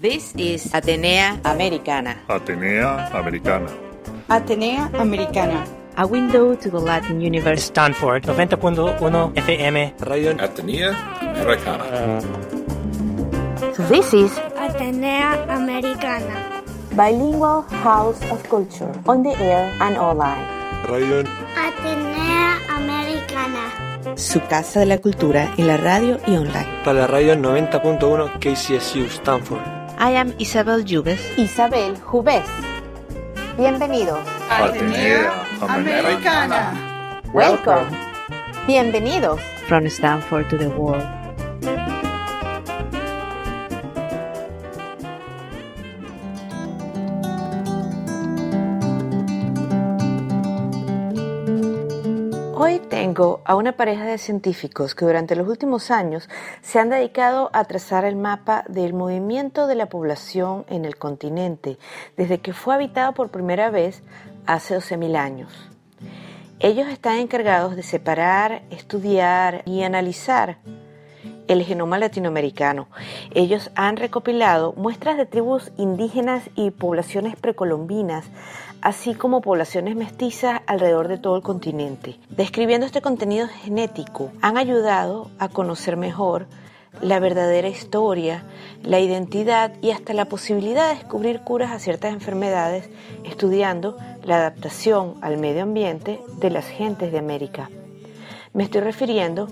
This is Atenea Americana. Atenea Americana. Atenea Americana. A window to the Latin universe. Stanford 90.1 FM. Radio Atenea Americana. This is Atenea Americana. Bilingual House of Culture. On the air and online. Radio Atenea Americana. su casa de la cultura en la radio y online. Para la radio 90.1 KCSU Stanford. I am Isabel Yugues. Isabel Jubés. Bienvenidos. Atenea Americana. Welcome. Bienvenidos. From Stanford to the world. Tengo a una pareja de científicos que durante los últimos años se han dedicado a trazar el mapa del movimiento de la población en el continente desde que fue habitado por primera vez hace 12.000 años. Ellos están encargados de separar, estudiar y analizar el genoma latinoamericano. Ellos han recopilado muestras de tribus indígenas y poblaciones precolombinas, así como poblaciones mestizas alrededor de todo el continente. Describiendo este contenido genético, han ayudado a conocer mejor la verdadera historia, la identidad y hasta la posibilidad de descubrir curas a ciertas enfermedades estudiando la adaptación al medio ambiente de las gentes de América. Me estoy refiriendo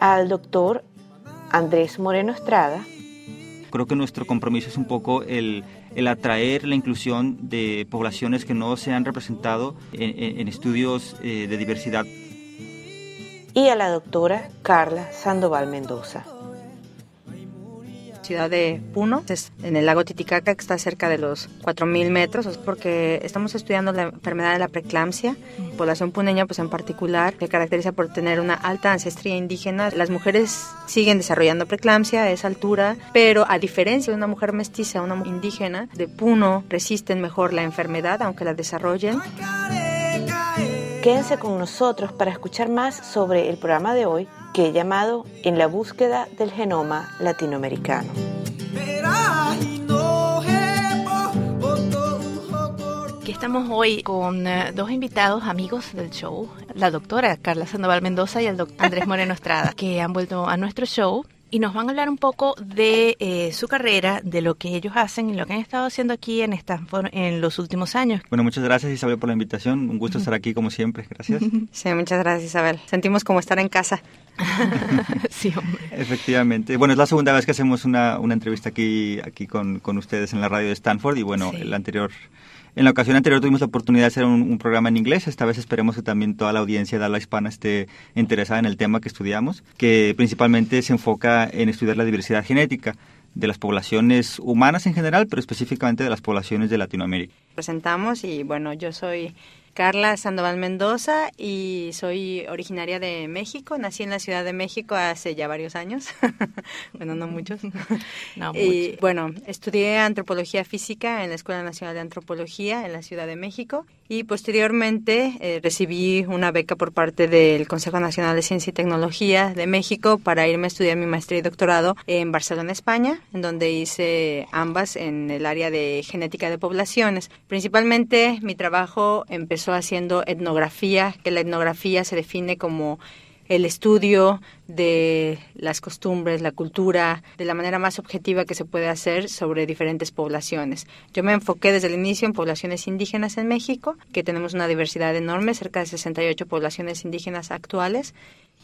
al doctor Andrés Moreno Estrada. Creo que nuestro compromiso es un poco el, el atraer la inclusión de poblaciones que no se han representado en, estudios eh, de diversidad. y a la doctora Carla Sandoval Mendoza. Ciudad de Puno, es en el lago Titicaca, que está cerca de los 4.000 metros, es porque estamos estudiando la enfermedad de la preeclampsia. Población puneña, pues en particular, se caracteriza por tener una alta ancestría indígena. Las mujeres siguen desarrollando preeclampsia a esa altura, pero a diferencia de una mujer mestiza, una mujer indígena de Puno, resisten mejor la enfermedad, aunque la desarrollen. Quédense con nosotros para escuchar más sobre el programa de hoy que he llamado En la búsqueda del genoma latinoamericano. Aquí estamos hoy con eh, dos invitados amigos del show, la doctora Carla Sandoval Mendoza y el doctor Andrés Moreno Estrada, que han vuelto a nuestro show y nos van a hablar un poco de eh, su carrera, de lo que ellos hacen y lo que han estado haciendo aquí en Stanford en los últimos años. Bueno, muchas gracias Isabel por la invitación. Un gusto estar aquí como siempre. Gracias. Sí, muchas gracias Isabel. Sentimos como estar en casa. sí, hombre. Efectivamente. Bueno, es la segunda vez que hacemos una, una entrevista aquí, aquí con, con ustedes en la radio de Stanford y bueno, Sí. el anterior... En la ocasión anterior tuvimos la oportunidad de hacer un, programa en inglés. Esta vez esperemos que también toda la audiencia de habla hispana esté interesada en el tema que estudiamos, que principalmente se enfoca en estudiar la diversidad genética de las poblaciones humanas en general, pero específicamente de las poblaciones de Latinoamérica. presentamos y bueno, yo soy Carla Sandoval Mendoza y soy originaria de México. Nací en la Ciudad de México hace ya varios años. bueno, no muchos. No, y mucho. bueno, estudié antropología física en la Escuela Nacional de Antropología en la Ciudad de México y posteriormente eh, recibí una beca por parte del Consejo Nacional de Ciencia y Tecnología de México para irme a estudiar mi maestría y doctorado en Barcelona, España, en donde hice ambas en el área de genética de poblaciones. Principalmente mi trabajo empezó haciendo etnografía, que la etnografía se define como el estudio de las costumbres, la cultura, de la manera más objetiva que se puede hacer sobre diferentes poblaciones. Yo me enfoqué desde el inicio en poblaciones indígenas en México, que tenemos una diversidad enorme, cerca de 68 poblaciones indígenas actuales.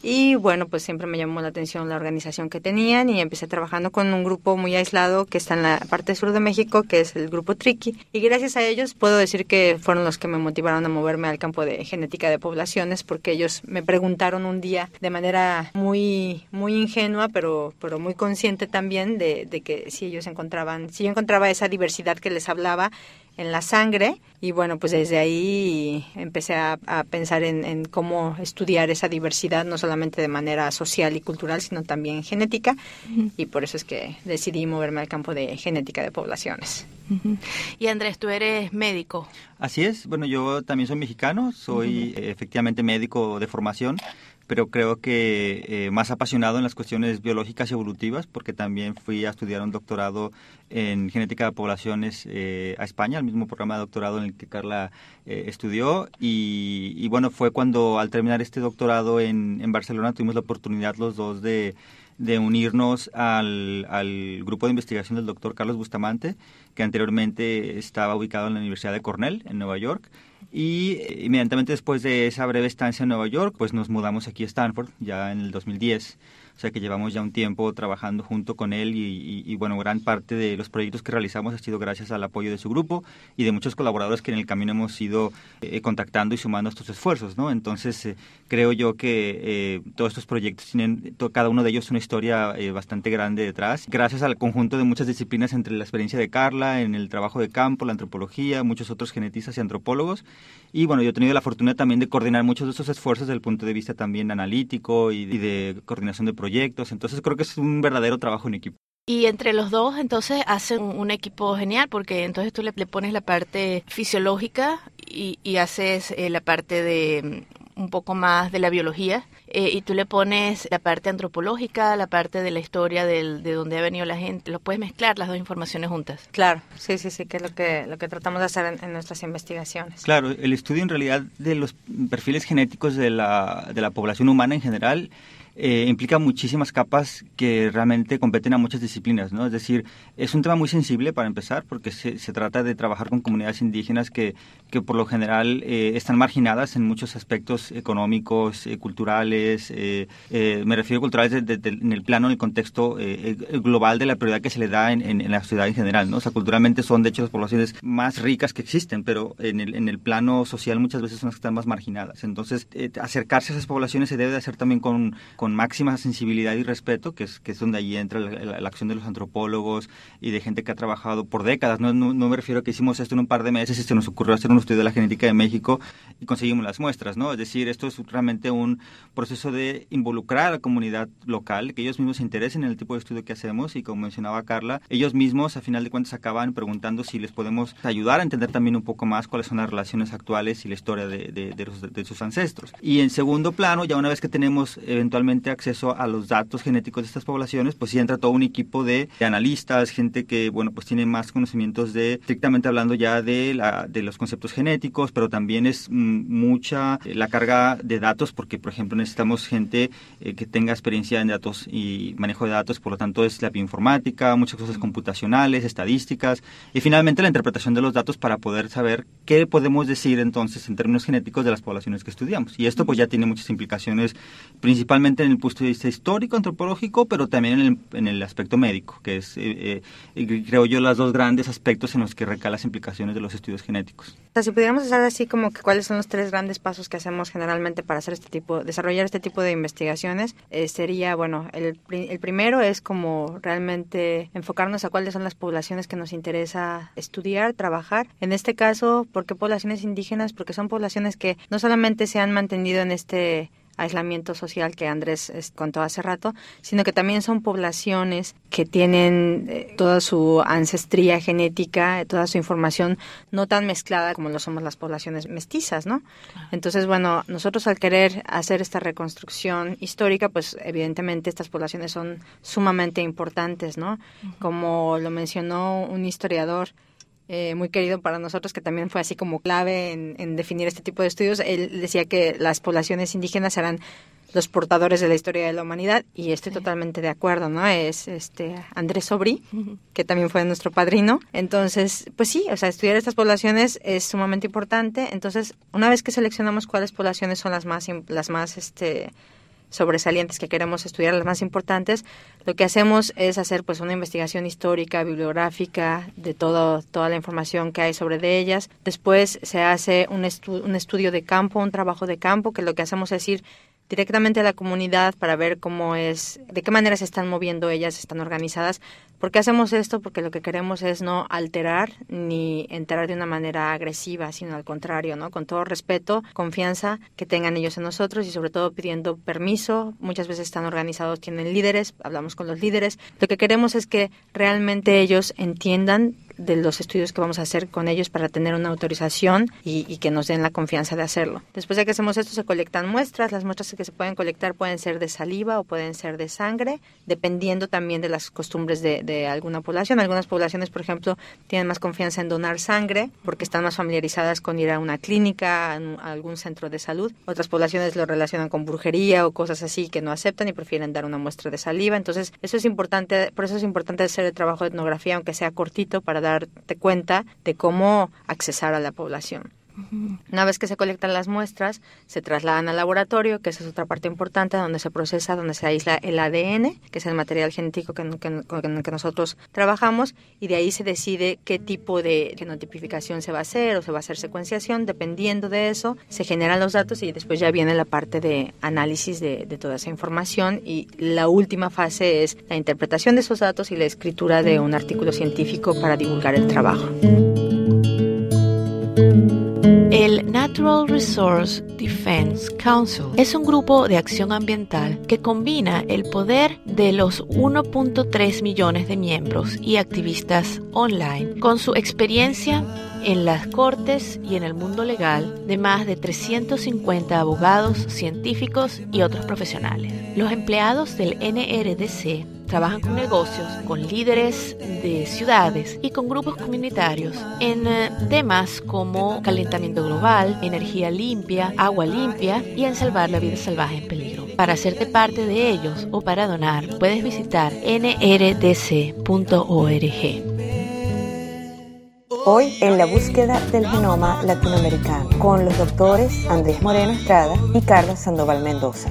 Y bueno, pues siempre me llamó la atención la organización que tenían y empecé trabajando con un grupo muy aislado que está en la parte sur de México, que es el grupo Triqui. Y gracias a ellos puedo decir que fueron los que me motivaron a moverme al campo de genética de poblaciones, porque ellos me preguntaron un día de manera muy, muy ingenua, pero, pero muy consciente también de, de que si ellos encontraban, si yo encontraba esa diversidad que les hablaba en la sangre y bueno pues desde ahí empecé a, a pensar en, en, cómo estudiar esa diversidad no solamente de manera social y cultural sino también genética uh -huh. y por eso es que decidí moverme al campo de genética de poblaciones uh -huh. y Andrés tú eres médico así es bueno yo también soy mexicano soy uh -huh. efectivamente médico de formación pero creo que eh, más apasionado en las cuestiones biológicas y evolutivas, porque también fui a estudiar un doctorado en genética de poblaciones eh, a España, el mismo programa de doctorado en el que Carla eh, estudió. Y, bueno, fue cuando al terminar este doctorado en, Barcelona tuvimos la oportunidad los dos de, unirnos al, grupo de investigación del doctor Carlos Bustamante, que anteriormente estaba ubicado en la Universidad de Cornell, en Nueva York. Y eh, inmediatamente después de esa breve estancia en Nueva York, pues nos mudamos aquí a Stanford, ya en el 2010. O sea que llevamos ya un tiempo trabajando junto con él y, bueno, gran parte de los proyectos que realizamos ha sido gracias al apoyo de su grupo y de muchos colaboradores que en el camino hemos ido eh, contactando y sumando estos esfuerzos, ¿no? Entonces eh, creo yo que eh, todos estos proyectos tienen, cada uno de ellos una historia bastante grande detrás, gracias al conjunto de muchas disciplinas entre la experiencia de Carla, en el trabajo de campo, la antropología, muchos otros genetistas y antropólogos. Y bueno, yo he tenido la fortuna también de coordinar muchos de estos esfuerzos desde el punto de vista también analítico y de coordinación de proyectos proyectos. Entonces creo que es un verdadero trabajo en equipo. Y entre los dos entonces hacen un equipo genial porque entonces tú le, pones la parte fisiológica y, y haces eh, la parte de mm, un poco más de la biología eh, y tú le pones la parte antropológica, la parte de la historia del, de dónde ha venido la gente. Lo puedes mezclar las dos informaciones juntas. Claro, sí, sí, sí, que es lo que, lo que tratamos de hacer en, nuestras investigaciones. Claro, el estudio en realidad de los perfiles genéticos de la, de la población humana en general eh, implica muchísimas capas que realmente competen a muchas disciplinas, ¿no? Es decir, es un tema muy sensible para empezar porque se, se trata de trabajar con comunidades indígenas que, que por lo general eh, están marginadas en muchos aspectos económicos, eh, culturales, me refiero a culturales en el plano, en el contexto global de la prioridad que se le da en, en, la sociedad en general, ¿no? O sea, culturalmente son de hecho las poblaciones más ricas que existen, pero en el, en el plano social muchas veces son las que están más marginadas. Entonces, acercarse a esas poblaciones se debe de hacer también con, con máxima sensibilidad y respeto, que es, que es donde ahí entra la, acción de los antropólogos y de gente que ha trabajado por décadas. No, no, me refiero a que hicimos esto en un par de meses y se nos ocurrió hacer un estudio de la genética de México y conseguimos las muestras, ¿no? Es decir, esto es realmente un proceso de involucrar a la comunidad local, que ellos mismos se interesen en el tipo de estudio que hacemos y como mencionaba Carla, ellos mismos a final de cuentas acaban preguntando si les podemos ayudar a entender también un poco más cuáles son las relaciones actuales y la historia de, de, de sus ancestros. Y en segundo plano, ya una vez que tenemos eventualmente acceso a los datos genéticos de estas poblaciones, pues sí entra todo un equipo de, analistas, gente que, bueno, pues tiene más conocimientos de, estrictamente hablando ya de, la, de los conceptos genéticos, pero también es mm, mucha eh, la carga de datos, porque, por ejemplo, necesitamos gente eh, que tenga experiencia en datos y manejo de datos, por lo tanto es la bioinformática, muchas cosas computacionales, estadísticas, y finalmente la interpretación de los datos para poder saber qué podemos decir entonces en términos genéticos de las poblaciones que estudiamos. Y esto pues ya tiene muchas implicaciones, principalmente en el punto de vista histórico, antropológico, pero también en el, en el aspecto médico, que es, eh, eh, creo yo, los dos grandes aspectos en los que recaen las implicaciones de los estudios genéticos. Si pudiéramos hacer así como que cuáles son los tres grandes pasos que hacemos generalmente para hacer este tipo, desarrollar este tipo de investigaciones, eh, sería, bueno, el, el primero es como realmente enfocarnos a cuáles son las poblaciones que nos interesa estudiar, trabajar. En este caso, ¿por qué poblaciones indígenas? Porque son poblaciones que no solamente se han mantenido en este aislamiento social que Andrés contó hace rato, sino que también son poblaciones que tienen eh, toda su ancestría genética, toda su información no tan mezclada como lo somos las poblaciones mestizas, ¿no? Entonces, bueno, nosotros al querer hacer esta reconstrucción histórica, pues evidentemente estas poblaciones son sumamente importantes, ¿no? Como lo mencionó un historiador, eh, muy querido para nosotros, que también fue así como clave en, definir este tipo de estudios. Él decía que las poblaciones indígenas eran los portadores de la historia de la humanidad y estoy totalmente de acuerdo, ¿no? Es este Andrés Sobri, que también fue nuestro padrino. Entonces, pues sí, o sea, estudiar estas poblaciones es sumamente importante. Entonces, una vez que seleccionamos cuáles poblaciones son las más las más este sobresalientes que queremos estudiar, las más importantes, lo que hacemos es hacer pues una investigación histórica, bibliográfica de todo, toda la información que hay sobre de ellas. Después se hace un, un estudio de campo, un trabajo de campo, que lo que hacemos es ir directamente a la comunidad para ver cómo es, de qué manera se están moviendo ellas, están organizadas. ¿Por qué hacemos esto? Porque lo que queremos es no alterar ni enterar de una manera agresiva, sino al contrario, ¿no? Con todo respeto, confianza que tengan ellos en nosotros y sobre todo pidiendo permiso. Muchas veces están organizados, tienen líderes, hablamos con los líderes. Lo que queremos es que realmente ellos entiendan de los estudios que vamos a hacer con ellos para tener una autorización y, que nos den la confianza de hacerlo. Después de que hacemos esto se colectan muestras, las muestras que se pueden colectar pueden ser de saliva o pueden ser de sangre, dependiendo también de las costumbres de, alguna población. Algunas poblaciones, por ejemplo, tienen más confianza en donar sangre porque están más familiarizadas con ir a una clínica, a algún centro de salud. Otras poblaciones lo relacionan con brujería o cosas así que no aceptan y prefieren dar una muestra de saliva. Entonces, eso es importante, por eso es importante hacer el trabajo de etnografía, aunque sea cortito, para darte cuenta de cómo accesar a la población. Una vez que se colectan las muestras, se trasladan al laboratorio, que esa es otra parte importante, donde se procesa, donde se aísla el ADN, que es el material genético que, con el que nosotros trabajamos, y de ahí se decide qué tipo de genotipificación se va a hacer o se va a hacer secuenciación. Dependiendo de eso, se generan los datos y después ya viene la parte de análisis de toda esa información. Y la última fase es la interpretación de esos datos y la escritura de un artículo científico para divulgar el trabajo. El Natural Resource Defense Council es un grupo de acción ambiental que combina el poder de los 1.3 millones de miembros y activistas online con su experiencia en las cortes y en el mundo legal de más de 350 abogados, científicos y otros profesionales. Los empleados del NRDC trabajan con negocios, con líderes de ciudades y con grupos comunitarios en temas como calentamiento global, energía limpia, agua limpia y en salvar la vida salvaje en peligro. Para hacerte parte de ellos o para donar, puedes visitar nrdc.org. Hoy en la búsqueda del genoma latinoamericano con los doctores Andrés Moreno Estrada y Carlos Sandoval Mendoza.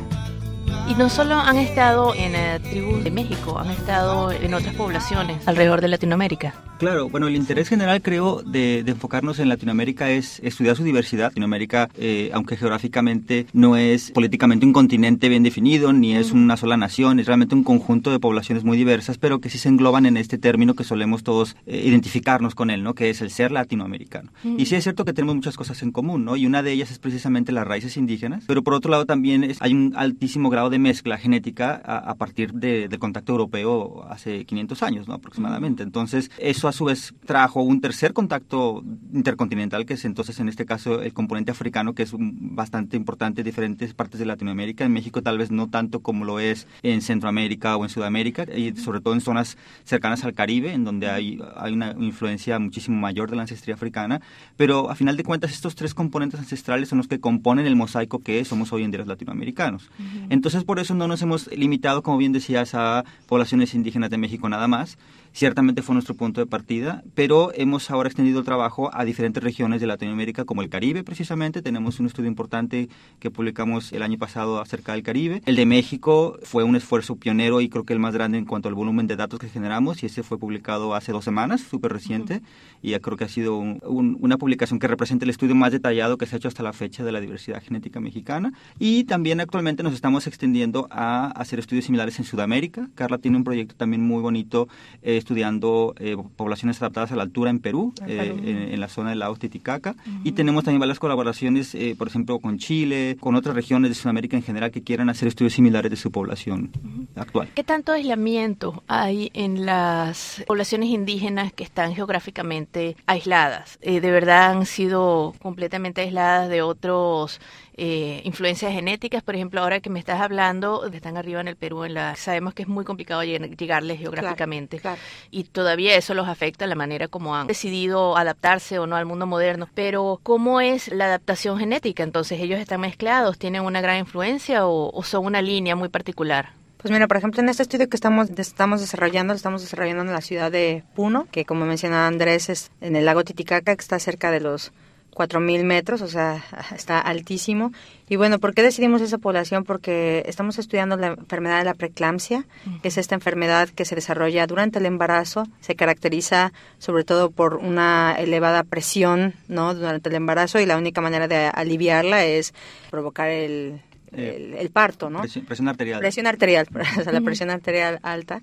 Y no solo han estado en eh, tribus de México, han estado en otras poblaciones alrededor de Latinoamérica. Claro, bueno, el interés general creo de, de enfocarnos en Latinoamérica es estudiar su diversidad. Latinoamérica, eh, aunque geográficamente no es políticamente un continente bien definido, ni es una sola nación, es realmente un conjunto de poblaciones muy diversas, pero que sí se engloban en este término que solemos todos eh, identificarnos con él, ¿no? Que es el ser latinoamericano. Y sí es cierto que tenemos muchas cosas en común, ¿no? Y una de ellas es precisamente las raíces indígenas, pero por otro lado también es, hay un altísimo grado de mezcla genética a, a partir de, del contacto europeo hace 500 años, ¿no? Aproximadamente. Entonces, eso a su vez trajo un tercer contacto intercontinental, que es entonces en este caso el componente africano, que es bastante importante en diferentes partes de Latinoamérica. En México tal vez no tanto como lo es en Centroamérica o en Sudamérica, y sobre todo en zonas cercanas al Caribe, en donde hay, hay una influencia muchísimo mayor de la ancestría africana. Pero a final de cuentas, estos tres componentes ancestrales son los que componen el mosaico que somos hoy en día los latinoamericanos. Uh -huh. Entonces, por eso no nos hemos limitado, como bien decías, a poblaciones indígenas de México nada más. Ciertamente fue nuestro punto de partida, pero hemos ahora extendido el trabajo a diferentes regiones de Latinoamérica, como el Caribe precisamente. Tenemos un estudio importante que publicamos el año pasado acerca del Caribe. El de México fue un esfuerzo pionero y creo que el más grande en cuanto al volumen de datos que generamos, y ese fue publicado hace dos semanas, súper reciente, uh -huh. y ya creo que ha sido un, un, una publicación que representa el estudio más detallado que se ha hecho hasta la fecha de la diversidad genética mexicana. Y también actualmente nos estamos extendiendo a hacer estudios similares en Sudamérica. Carla tiene un proyecto también muy bonito eh, estudiando eh, poblaciones adaptadas a la altura en Perú, eh, en, en, la zona del lago Titicaca. Uh -huh. Y tenemos también varias colaboraciones, eh, por ejemplo, con Chile, con otras regiones de Sudamérica en general que quieran hacer estudios similares de su población uh -huh. actual. ¿Qué tanto aislamiento hay en las poblaciones indígenas que están geográficamente aisladas? Eh, ¿De verdad han sido completamente aisladas de otros eh, influencias genéticas, por ejemplo, ahora que me estás hablando, están arriba en el Perú, en la, sabemos que es muy complicado llegarles geográficamente claro, claro. y todavía eso los afecta la manera como han decidido adaptarse o no al mundo moderno. Pero ¿cómo es la adaptación genética? Entonces, ellos están mezclados, tienen una gran influencia o, o son una línea muy particular. Pues mira, por ejemplo, en este estudio que estamos, estamos desarrollando, lo estamos desarrollando en la ciudad de Puno, que como mencionaba Andrés, es en el lago Titicaca, que está cerca de los 4.000 metros, o sea, está altísimo. Y bueno, ¿por qué decidimos esa población? Porque estamos estudiando la enfermedad de la preeclampsia, que es esta enfermedad que se desarrolla durante el embarazo, se caracteriza sobre todo por una elevada presión ¿no? durante el embarazo y la única manera de aliviarla es provocar el, el, el parto, ¿no? Presión, presión arterial. Presión arterial, o sea, la presión arterial alta.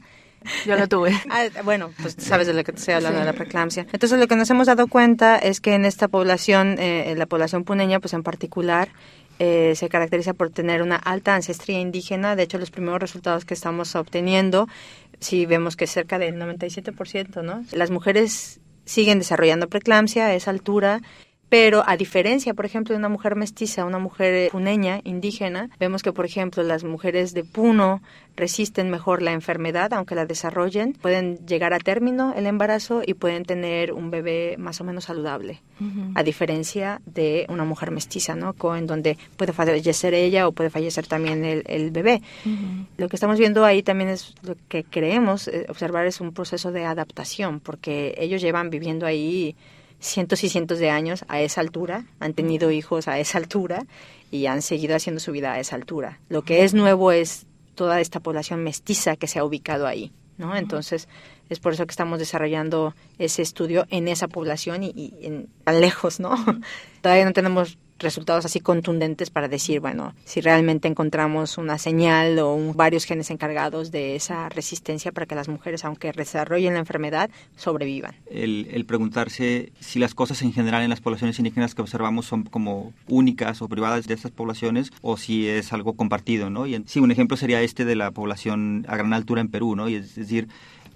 Yo lo tuve. Ah, bueno, pues sabes de lo que te estoy hablando, sí. de la preeclampsia. Entonces, lo que nos hemos dado cuenta es que en esta población, eh, en la población puneña, pues en particular, eh, se caracteriza por tener una alta ancestría indígena. De hecho, los primeros resultados que estamos obteniendo, sí vemos que cerca del 97%, ¿no? Las mujeres siguen desarrollando preeclampsia a esa altura pero a diferencia, por ejemplo, de una mujer mestiza, una mujer puneña, indígena, vemos que, por ejemplo, las mujeres de Puno resisten mejor la enfermedad, aunque la desarrollen, pueden llegar a término el embarazo y pueden tener un bebé más o menos saludable, a diferencia de una mujer mestiza, ¿no? En donde puede fallecer ella o puede fallecer también el, bebé. Lo que estamos viendo ahí también es lo que creemos eh, observar es un proceso de adaptación, porque ellos llevan viviendo ahí cientos y cientos de años a esa altura, han tenido hijos a esa altura y han seguido haciendo su vida a esa altura. Lo que es nuevo es toda esta población mestiza que se ha ubicado ahí, ¿no? Entonces, es por eso que estamos desarrollando ese estudio en esa población y, y en, tan lejos, ¿no? Todavía no tenemos resultados así contundentes para decir, bueno, si realmente encontramos una señal o varios genes encargados de esa resistencia para que las mujeres, aunque desarrollen la enfermedad, sobrevivan. El, preguntarse si las cosas en general en las poblaciones indígenas que observamos son como únicas o privadas de estas poblaciones o si es algo compartido, ¿no? Y sí, un ejemplo sería este de la población a gran altura en Perú, ¿no? Y es decir,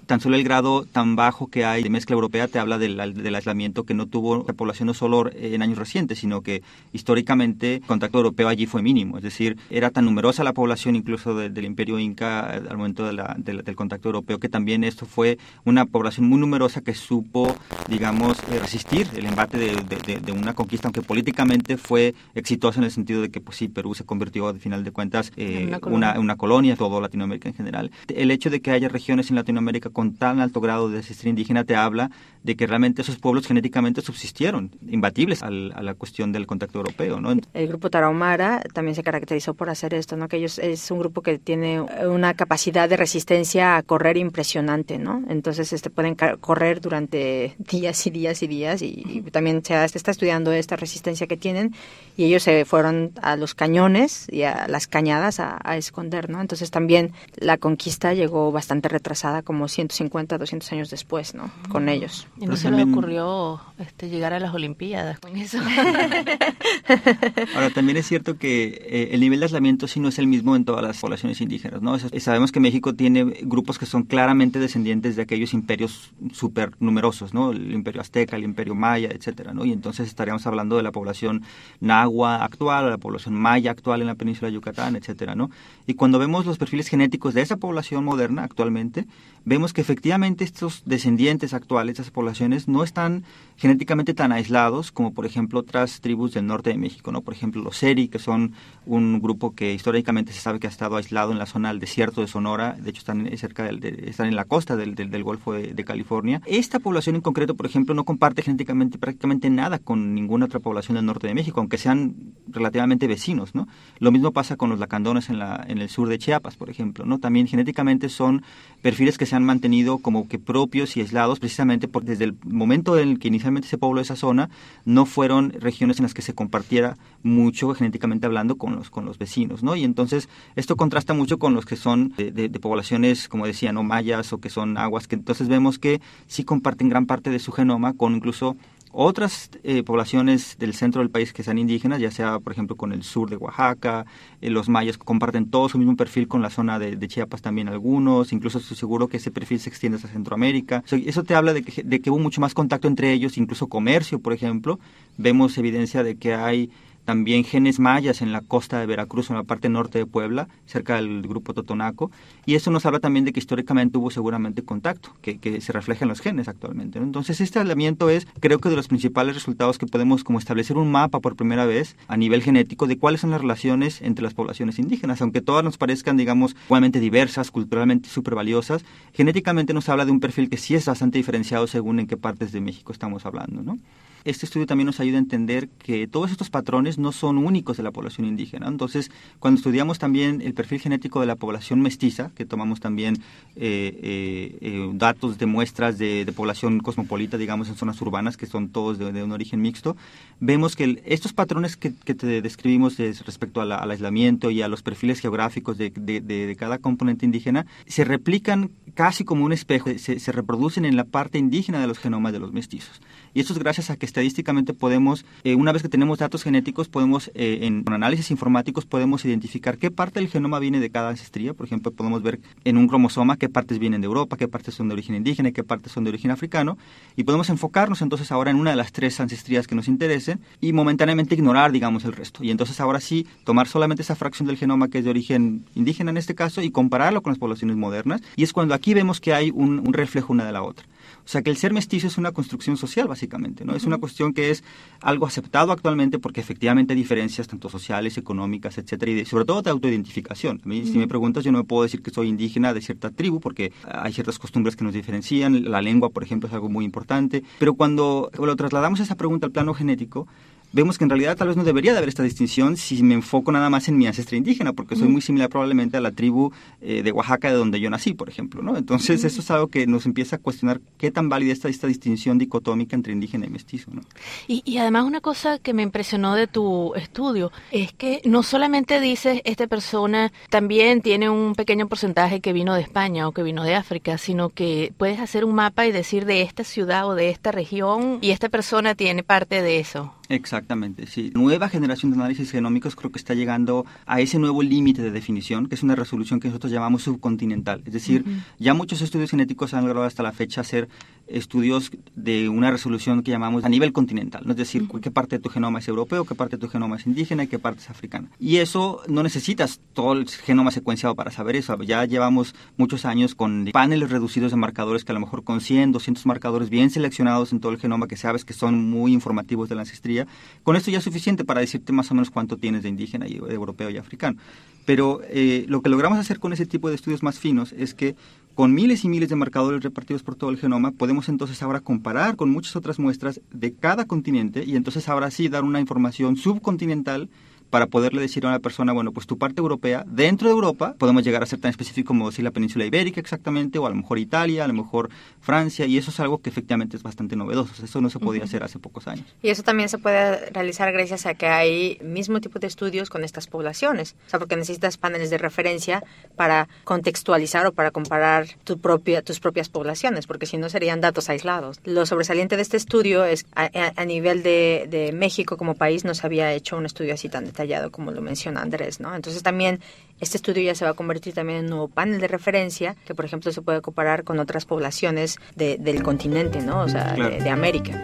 tan solo el grado tan bajo que hay de mezcla europea te habla del, aislamiento que no tuvo la población no solo en años recientes, sino que históricamente el contacto europeo allí fue mínimo. Es decir, era tan numerosa la población incluso del imperio inca al momento del contacto europeo que también esto fue una población muy numerosa que supo, digamos, eh, resistir el embate de, una conquista, aunque políticamente fue exitosa en el sentido de que, pues sí, Perú se convirtió, al final de cuentas, en una, colonia. una, colonia, todo Latinoamérica en general. El hecho de que haya regiones en Latinoamérica con tan alto grado de ancestría indígena te habla de que realmente esos pueblos genéticamente subsistieron, imbatibles a la cuestión del contacto europeo. ¿no? El grupo Tarahumara también se caracterizó por hacer esto, ¿no? que ellos es un grupo que tiene una capacidad de resistencia a correr impresionante, ¿no? entonces este, pueden correr durante días y días y días y, también se, está estudiando esta resistencia que tienen y ellos se fueron a los cañones y a las cañadas a, a esconder, ¿no? entonces también la conquista llegó bastante retrasada como 150, 200 años después, ¿no? Con ellos. Y no se le ocurrió este, llegar a las Olimpiadas con eso. Ahora, también es cierto que eh, el nivel de aislamiento sí no es el mismo en todas las poblaciones indígenas, ¿no? sabemos que México tiene grupos que son claramente descendientes de aquellos imperios súper numerosos, ¿no? El imperio azteca, el imperio maya, etcétera, ¿no? Y entonces estaríamos hablando de la población nahua actual, o la población maya actual en la península de Yucatán, etcétera, ¿no? Y cuando vemos los perfiles genéticos de esa población moderna actualmente, vemos que efectivamente estos descendientes actuales de esas poblaciones no están genéticamente tan aislados como por ejemplo otras tribus del norte de México, ¿no? Por ejemplo los Seri, que son un grupo que históricamente se sabe que ha estado aislado en la zona del desierto de Sonora, de hecho están cerca del, están en la costa del, Golfo de, California. Esta población en concreto, por ejemplo, no comparte genéticamente prácticamente nada con ninguna otra población del norte de México, aunque sean relativamente vecinos, ¿no? Lo mismo pasa con los lacandones en, la, en el sur de Chiapas, por ejemplo, ¿no? También genéticamente son perfiles que se han mantenido como que propios y aislados precisamente porque desde el momento en el que inicialmente se pobló esa zona no fueron regiones en las que se compartiera mucho genéticamente hablando con los con los vecinos no y entonces esto contrasta mucho con los que son de, poblaciones como decía no mayas o que son aguas que entonces vemos que sí comparten gran parte de su genoma con incluso otras eh, poblaciones del centro del país que sean indígenas, ya sea, por ejemplo, con el sur de Oaxaca, eh, los mayas comparten todo su mismo perfil con la zona de, Chiapas también algunos, incluso estoy seguro que ese perfil se extiende hasta Centroamérica. eso te habla de que, de que hubo mucho más contacto entre ellos, incluso comercio, por ejemplo. Vemos evidencia de que hay también genes mayas en la costa de Veracruz, en la parte norte de Puebla, cerca del grupo Totonaco, y eso nos habla también de que históricamente hubo seguramente contacto, que, se refleja en los genes actualmente. Entonces, este aislamiento es, creo que de los principales resultados que podemos como establecer un mapa por primera vez a nivel genético de cuáles son las relaciones entre las poblaciones indígenas, aunque todas nos parezcan, digamos, igualmente diversas, culturalmente súper valiosas, genéticamente nos habla de un perfil que sí es bastante diferenciado según en qué partes de México estamos hablando, ¿no? Este estudio también nos ayuda a entender que todos estos patrones no son únicos de la población indígena. Entonces, cuando estudiamos también el perfil genético de la población mestiza, que tomamos también eh, eh, eh, datos de muestras de, población cosmopolita, digamos, en zonas urbanas, que son todos de, un origen mixto, vemos que estos patrones que, te describimos respecto al aislamiento y a los perfiles geográficos de, cada componente indígena, se replican casi como un espejo, se reproducen en la parte indígena de los genomas de los mestizos. Y esto es gracias a que estadísticamente podemos, eh, una vez que tenemos datos genéticos, podemos, eh, en, con análisis informáticos, podemos identificar qué parte del genoma viene de cada ancestría. Por ejemplo, podemos ver en un cromosoma qué partes vienen de Europa, qué partes son de origen indígena qué partes son de origen africano. Y podemos enfocarnos entonces ahora en una de las tres ancestrías que nos interesen y momentáneamente ignorar, digamos, el resto. Y entonces ahora sí, tomar solamente esa fracción del genoma que es de origen indígena en este caso y compararlo con las poblaciones modernas. Y es cuando aquí vemos que hay un reflejo una de la otra. O sea que el ser mestizo es una construcción social, básicamente, ¿no? Es una cuestión que es algo aceptado actualmente porque efectivamente hay diferencias tanto sociales, económicas, etcétera, y sobre todo de autoidentificación. A mí, si me preguntas, yo no me puedo decir que soy indígena de cierta tribu porque hay ciertas costumbres que nos diferencian. La lengua, por ejemplo, es algo muy importante. Pero cuando lo trasladamos esa pregunta al plano genético, vemos que en realidad tal vez no debería de haber esta distinción si me enfoco nada más en mi ancestro indígena, porque soy muy similar probablemente a la tribu eh, de Oaxaca de donde yo nací, por ejemplo, ¿no? Entonces eso es algo que nos empieza a cuestionar qué tan válida está esta distinción dicotómica entre indígena y mestizo, ¿no? Y, y además una cosa que me impresionó de tu estudio es que no solamente dices esta persona también tiene un pequeño porcentaje que vino de España o que vino de África, sino que puedes hacer un mapa y decir de esta ciudad o de esta región y esta persona tiene parte de eso. Exactamente, sí. Nueva generación de análisis genómicos creo que está llegando a ese nuevo límite de definición, que es una resolución que nosotros llamamos subcontinental. Es decir, ya muchos estudios genéticos han logrado hasta la fecha hacer estudios de una resolución que llamamos a nivel continental, ¿no? es decir, qué parte de tu genoma es europeo, qué parte de tu genoma es indígena y qué parte es africana. Y eso no necesitas todo el genoma secuenciado para saber eso. Ya llevamos muchos años con paneles reducidos de marcadores que a lo mejor con 100, 200 marcadores bien seleccionados en todo el genoma que sabes que son muy informativos de la ancestría. Con esto ya es suficiente para decirte más o menos cuánto tienes de indígena y de europeo y africano. Pero eh, lo que logramos hacer con ese tipo de estudios más finos es que con miles y miles de marcadores repartidos por todo el genoma, podemos entonces ahora comparar con muchas otras muestras de cada continente y entonces ahora sí dar una información subcontinental para poderle decir a una persona, bueno, pues tu parte europea, dentro de Europa, podemos llegar a ser tan específico como decir la península ibérica exactamente, o a lo mejor Italia, a lo mejor Francia, y eso es algo que efectivamente es bastante novedoso. Eso no se podía hacer hace pocos años. Y eso también se puede realizar gracias a que hay mismo tipo de estudios con estas poblaciones. O sea, porque necesitas paneles de referencia para contextualizar o para comparar tu propia, tus propias poblaciones, porque si no serían datos aislados. Lo sobresaliente de este estudio es a, a nivel de, de México como país no se había hecho un estudio así tan detallado como lo menciona Andrés, ¿no? Entonces también este estudio ya se va a convertir también en un nuevo panel de referencia que, por ejemplo, se puede comparar con otras poblaciones de, del continente, ¿no? O sea, Claro. de, de América.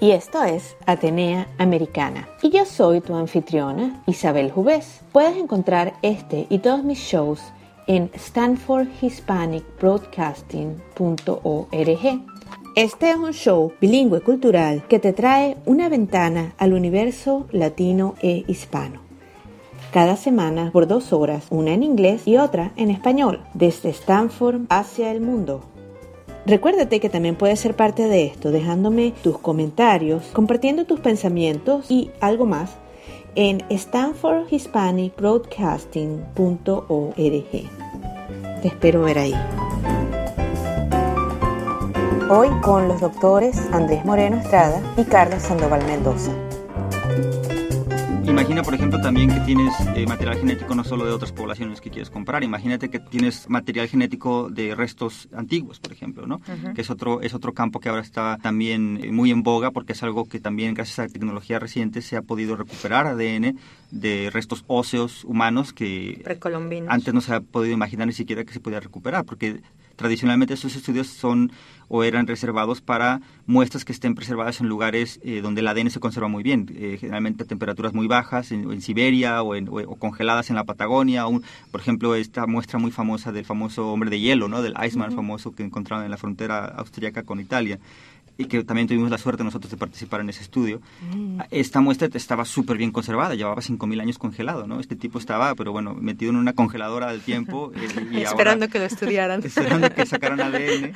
Y esto es Atenea Americana. Y yo soy tu anfitriona, Isabel Jubés. Puedes encontrar este y todos mis shows en stanfordhispanicbroadcasting.org. Este es un show bilingüe cultural que te trae una ventana al universo latino e hispano. Cada semana por dos horas, una en inglés y otra en español, desde Stanford hacia el mundo. Recuérdate que también puedes ser parte de esto dejándome tus comentarios, compartiendo tus pensamientos y algo más en stanfordhispanicbroadcasting.org. Te espero ver ahí. Hoy con los doctores Andrés Moreno Estrada y Carlos Sandoval Mendoza. Imagina, por ejemplo, también que tienes eh, material genético no solo de otras poblaciones que quieres comprar. Imagínate que tienes material genético de restos antiguos, por ejemplo, ¿no? Que es otro, es otro campo que ahora está también eh, muy en boga porque es algo que también gracias a la tecnología reciente se ha podido recuperar ADN de restos óseos humanos que antes no se ha podido imaginar ni siquiera que se podía recuperar, porque tradicionalmente esos estudios son o eran reservados para muestras que estén preservadas en lugares eh, donde el ADN se conserva muy bien, eh, generalmente a temperaturas muy bajas, en, en Siberia o, en- o- o congeladas en la Patagonia. o un- por ejemplo, esta muestra muy famosa del famoso hombre de hielo, ¿no? del Iceman famoso que encontraron en la frontera austríaca con Italia y que también tuvimos la suerte nosotros de participar en ese estudio. Esta muestra estaba súper bien conservada, llevaba 5.000 años congelado, ¿no? Este tipo estaba, pero bueno, metido en una congeladora del tiempo. eh, y ahora- Esperando que lo estudiaran. esperando que sacaran ADN.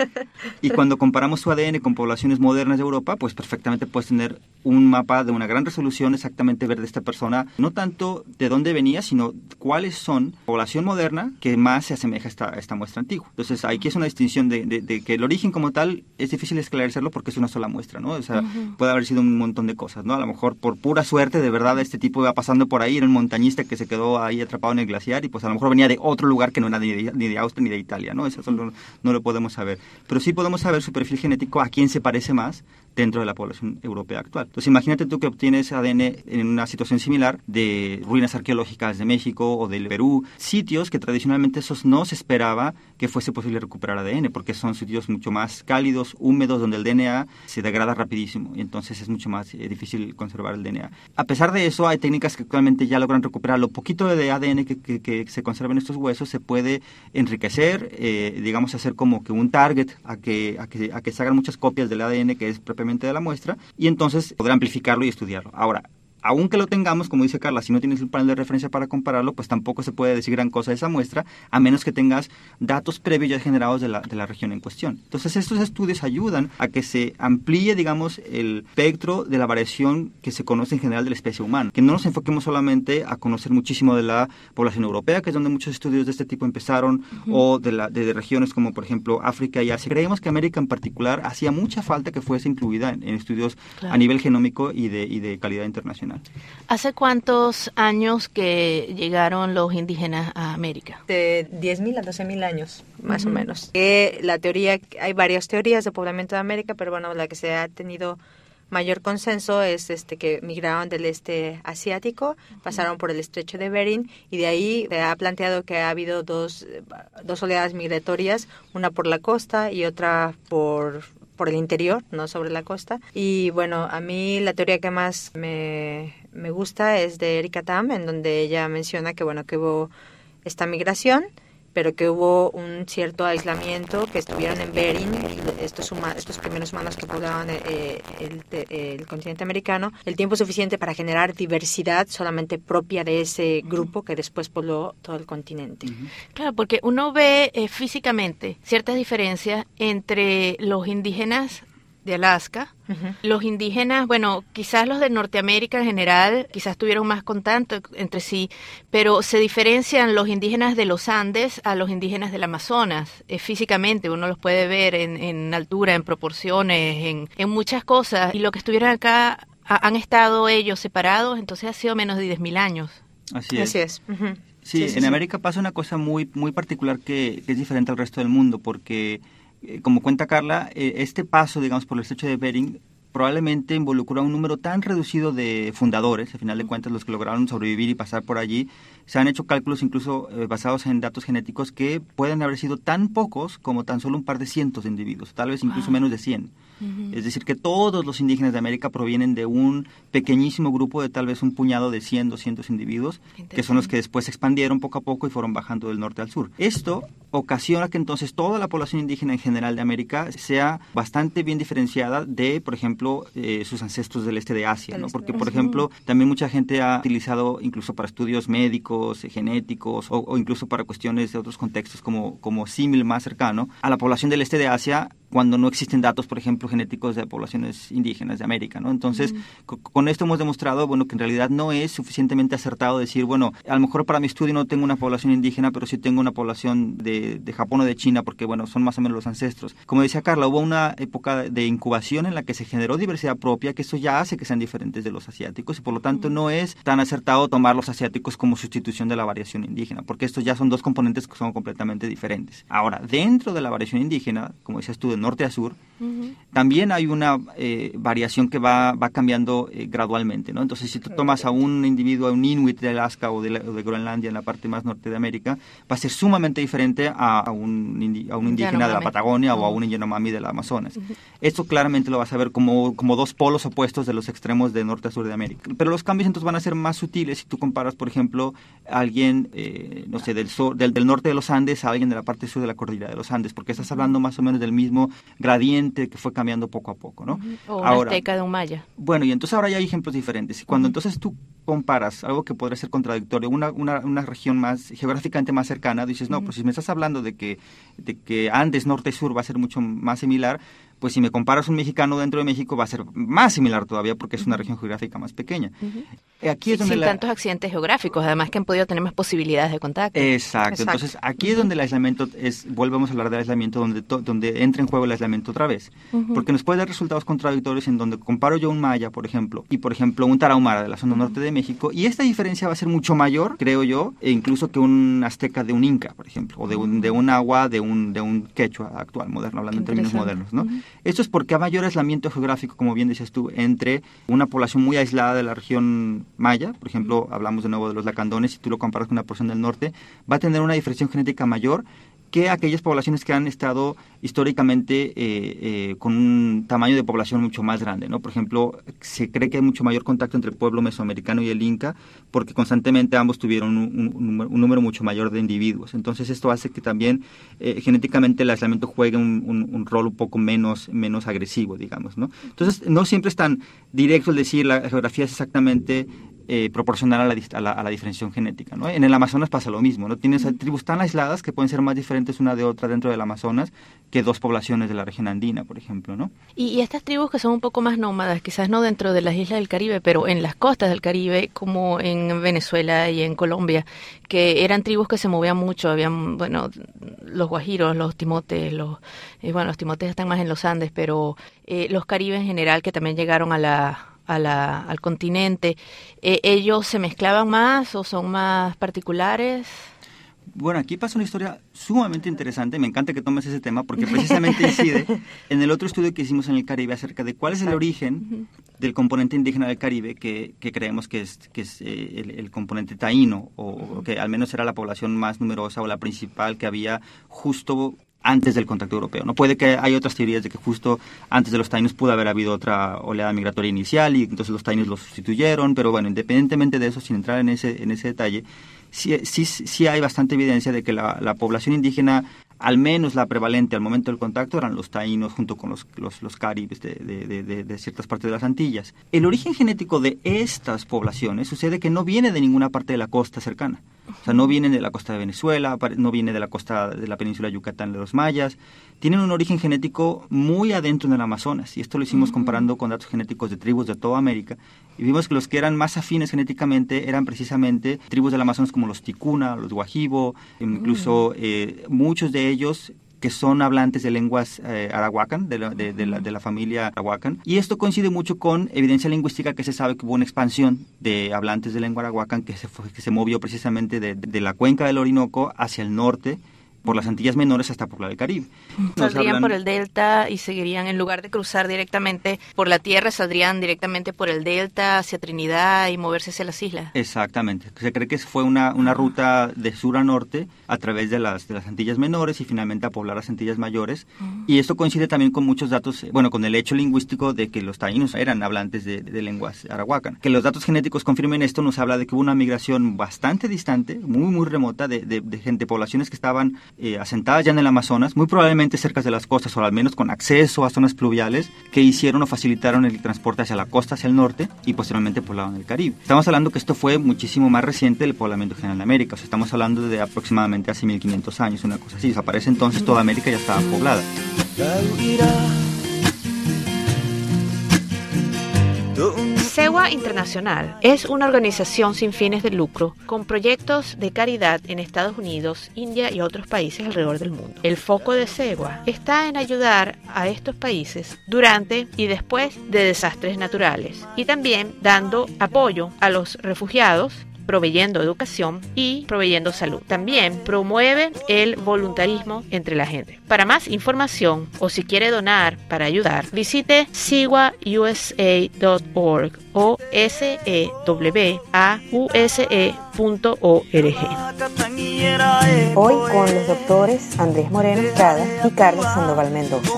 Y cuando comparamos su ADN con poblaciones modernas de Europa, pues perfectamente puedes tener un mapa de una gran resolución, exactamente ver de esta persona, no tanto de dónde venía, sino cuáles son población moderna que más se asemeja a esta, a esta muestra antigua. Entonces, aquí es una distinción de, de- de que el origen como tal es difícil esclarecerlo porque es una sola muestra, ¿no? O sea, puede haber sido un montón de cosas, ¿no? A lo mejor por pura suerte, de verdad, este tipo iba pasando por ahí, era un montañista que se quedó ahí atrapado en el glaciar y pues a lo mejor venía de otro lugar que no era ni de, ni de Austria ni de Italia, ¿no? Eso solo no lo podemos saber. Pero sí podemos saber su perfil genético, a quién se parece más dentro de la población europea actual. Entonces imagínate tú que obtienes ADN en una situación similar de ruinas arqueológicas de México o del Perú, sitios que tradicionalmente esos no se esperaba que fuese posible recuperar ADN, porque son sitios mucho más cálidos, húmedos, donde el DNA se degrada rapidísimo y entonces es mucho más eh, difícil conservar el DNA. A pesar de eso, hay técnicas que actualmente ya logran recuperar lo poquito de ADN que, que, se conserva en estos huesos, se puede enriquecer, eh, digamos, hacer como que un target a que, a que, a que se hagan muchas copias del ADN que es propiamente de la muestra y entonces poder amplificarlo y estudiarlo. Ahora, aunque lo tengamos, como dice Carla, si no tienes un panel de referencia para compararlo, pues tampoco se puede decir gran cosa de esa muestra, a menos que tengas datos previos ya generados de la, de la región en cuestión. Entonces, estos estudios ayudan a que se amplíe, digamos, el espectro de la variación que se conoce en general de la especie humana, que no nos enfoquemos solamente a conocer muchísimo de la población europea, que es donde muchos estudios de este tipo empezaron, o de, la, de, regiones como, por ejemplo, África y Asia. Creemos que América en particular hacía mucha falta que fuese incluida en, estudios a nivel genómico y de, y de calidad internacional. ¿Hace cuántos años que llegaron los indígenas a América? De 10.000 a 12.000 años, más o menos. Que la teoría, hay varias teorías de poblamiento de América, pero bueno, la que se ha tenido mayor consenso es este que migraron del este asiático, pasaron por el estrecho de Bering y de ahí se ha planteado que ha habido dos, dos oleadas migratorias, una por la costa y otra por por el interior, no sobre la costa. Y bueno, a mí la teoría que más me, me gusta es de Erika Tam, en donde ella menciona que bueno, que hubo esta migración pero que hubo un cierto aislamiento, que estuvieron en Bering, estos, estos primeros humanos que poblaban eh, el, continente americano, el tiempo suficiente para generar diversidad solamente propia de ese grupo que después pobló todo el continente. Claro, porque uno ve eh, físicamente ciertas diferencias entre los indígenas de Alaska. Los indígenas, bueno, quizás los de Norteamérica en general, quizás tuvieron más contacto entre sí, pero se diferencian los indígenas de los Andes a los indígenas del Amazonas. Eh, físicamente uno los puede ver en, altura, en proporciones, en, muchas cosas. Y lo que estuvieron acá han estado ellos separados, entonces ha sido menos de 10.000 años. Así es. es. sí, en América pasa una cosa muy, muy particular que, que es diferente al resto del mundo, porque como cuenta Carla, eh, este paso, digamos, por el estrecho de Bering probablemente involucró a un número tan reducido de fundadores, al final de cuentas los que lograron sobrevivir y pasar por allí, se han hecho cálculos incluso eh, basados en datos genéticos que pueden haber sido tan pocos como tan solo un par de cientos de individuos, tal vez incluso menos de 100. Es decir, que todos los indígenas de América provienen de un pequeñísimo grupo de tal vez un puñado de 100, 200 individuos, que son los que después se expandieron poco a poco y fueron bajando del norte al sur. Esto ocasiona que entonces toda la población indígena en general de América sea bastante bien diferenciada de, por ejemplo, eh, sus ancestros del este de Asia, ¿no? Porque, por ejemplo, también mucha gente ha utilizado incluso para estudios médicos, genéticos o, o incluso para cuestiones de otros contextos como, como símil más cercano a la población del este de Asia cuando no existen datos, por ejemplo, genéticos de poblaciones indígenas de América, ¿no? Entonces, con esto hemos demostrado, bueno, que en realidad no es suficientemente acertado decir, bueno, a lo mejor para mi estudio no tengo una población indígena, pero sí tengo una población de, de Japón o de China, porque, bueno, son más o menos los ancestros. Como decía Carla, hubo una época de incubación en la que se generó diversidad propia, que eso ya hace que sean diferentes de los asiáticos, y por lo tanto no es tan acertado tomar los asiáticos como sustitución de la variación indígena, porque estos ya son dos componentes que son completamente diferentes. Ahora, dentro de la variación indígena, como decías tú, norte a sur, también hay una eh, variación que va, va cambiando eh, gradualmente. ¿no? Entonces, si tú tomas a un individuo, a un inuit de Alaska o de, de, Groenlandia, en la parte más norte de América, va a ser sumamente diferente a, un, a un indígena de la Patagonia o a un Yanomami del Amazonas. Esto claramente lo vas a ver como, como dos polos opuestos de los extremos de norte a sur de América. Pero los cambios entonces van a ser más sutiles si tú comparas, por ejemplo, a alguien, eh, no sé, del, sur, del, del norte de los Andes a alguien de la parte sur de la cordillera de los Andes, porque estás hablando más o menos del mismo gradiente que fue cambiando poco a poco, ¿no? O una ahora, azteca de un maya. Bueno, y entonces ahora ya hay ejemplos diferentes. Cuando entonces tú comparas algo que podría ser contradictorio, una, una, una, región más geográficamente más cercana, dices, no, pues si me estás hablando de que, de que Andes, norte y sur va a ser mucho más similar, pues si me comparas un mexicano dentro de México va a ser más similar todavía porque es una región geográfica más pequeña. Aquí es donde Sin tantos accidentes geográficos, además que han podido tener más posibilidades de contacto. Exacto. Entonces aquí es donde el aislamiento es, volvemos a hablar del aislamiento, donde, donde entra en juego el aislamiento otra vez, porque nos puede dar resultados contradictorios en donde comparo yo un maya, por ejemplo, y por ejemplo un tarahumara de la zona norte de México, y esta diferencia va a ser mucho mayor, creo yo, e incluso que un azteca de un inca, por ejemplo, o de un, de un agua de un, de un quechua actual, moderno, hablando en términos modernos, ¿no? Esto es porque a mayor aislamiento geográfico, como bien decías tú, entre una población muy aislada de la región maya, por ejemplo, hablamos de nuevo de los lacandones, si tú lo comparas con una porción del norte, va a tener una diferenciación genética mayor que aquellas poblaciones que han estado históricamente eh, eh, con un tamaño de población mucho más grande. ¿no? Por ejemplo, se cree que hay mucho mayor contacto entre el pueblo mesoamericano y el inca porque constantemente ambos tuvieron un, número mucho mayor de individuos. Entonces esto hace que también eh, genéticamente el aislamiento juegue un, rol un poco menos, menos agresivo, digamos. ¿no? Entonces no siempre es tan directo el decir la geografía es exactamente eh, proporcional a la, a, la, diferenciación genética. ¿no? En el Amazonas pasa lo mismo, ¿no? Tienes tribus tan aisladas que pueden ser más diferentes una de otra dentro del Amazonas que dos poblaciones de la región andina, por ejemplo, ¿no? Y, estas tribus que son un poco más nómadas, quizás no dentro de las islas del Caribe, pero en las costas del Caribe, como en Venezuela y en Colombia, que eran tribus que se movían mucho, habían, bueno, los guajiros, los timotes, los, eh, bueno, los timotes están más en los Andes, pero eh, los caribes en general que también llegaron a la al continente, eh, ¿ellos se mezclaban más o son más particulares? Bueno, aquí pasa una historia sumamente interesante. Me encanta que tomes ese tema porque precisamente incide en el otro estudio que hicimos en el Caribe acerca de cuál es el origen del componente indígena del Caribe que, creemos que es, que es eh, el, componente taíno o que al menos era la población más numerosa o la principal que había justo antes del contacto europeo. No puede que hay otras teorías de que justo antes de los taínos pudo haber habido otra oleada migratoria inicial y entonces los taínos los sustituyeron, pero bueno, independientemente de eso, sin entrar en ese, en ese detalle, sí, sí, sí hay bastante evidencia de que la, la población indígena al menos la prevalente al momento del contacto eran los taínos junto con los, los, caribes de, de, ciertas partes de las Antillas. El origen genético de estas poblaciones sucede que no viene de ninguna parte de la costa cercana. O sea, no vienen de la costa de Venezuela, no viene de la costa de la península de Yucatán de los mayas. Tienen un origen genético muy adentro en el Amazonas. Y esto lo hicimos comparando con datos genéticos de tribus de toda América. Y vimos que los que eran más afines genéticamente eran precisamente tribus del Amazonas como los Ticuna, los Guajibo, incluso eh, muchos de ellos que son hablantes de lenguas eh, arahuacan, de la, de, la, de la, familia arahuacan. Y esto coincide mucho con evidencia lingüística que se sabe que hubo una expansión de hablantes de lengua arahuacan que se, que se movió precisamente de, de la cuenca del Orinoco hacia el norte por las Antillas Menores hasta por la del Caribe. saldrían por el delta y seguirían, en lugar de cruzar directamente por la tierra, saldrían directamente por el delta hacia Trinidad y moverse hacia las islas. Exactamente. Se cree que fue una, una ruta de sur a norte a través de las, de las Antillas Menores y finalmente a poblar las Antillas Mayores. Y esto coincide también con muchos datos, bueno, con el hecho lingüístico de que los taínos eran hablantes de, lenguas arahuacan. Que los datos genéticos confirmen esto nos habla de que hubo una migración bastante distante, muy, muy remota, de, de gente, poblaciones que estaban eh, asentadas ya en el Amazonas, muy probablemente cerca de las costas o al menos con acceso a zonas pluviales que hicieron o facilitaron el transporte hacia la costa, hacia el norte y posteriormente poblaron el Caribe. Estamos hablando que esto fue muchísimo más reciente del poblamiento general de América, o sea, estamos hablando de aproximadamente hace 1500 años, una cosa así. Desaparece entonces toda América ya estaba poblada. SEWA Internacional es una organización sin fines de lucro con proyectos de caridad en Estados Unidos, India y otros países alrededor del mundo. El foco de SEWA está en ayudar a estos países durante y después de desastres naturales y también dando apoyo a los refugiados proveyendo educación y proveyendo salud. También promueve el voluntarismo entre la gente. Para más información o si quiere donar para ayudar, visite siwausa.org o sewause.org. Hoy con los doctores Andrés Moreno Estrada y Carlos Sandoval Mendoza.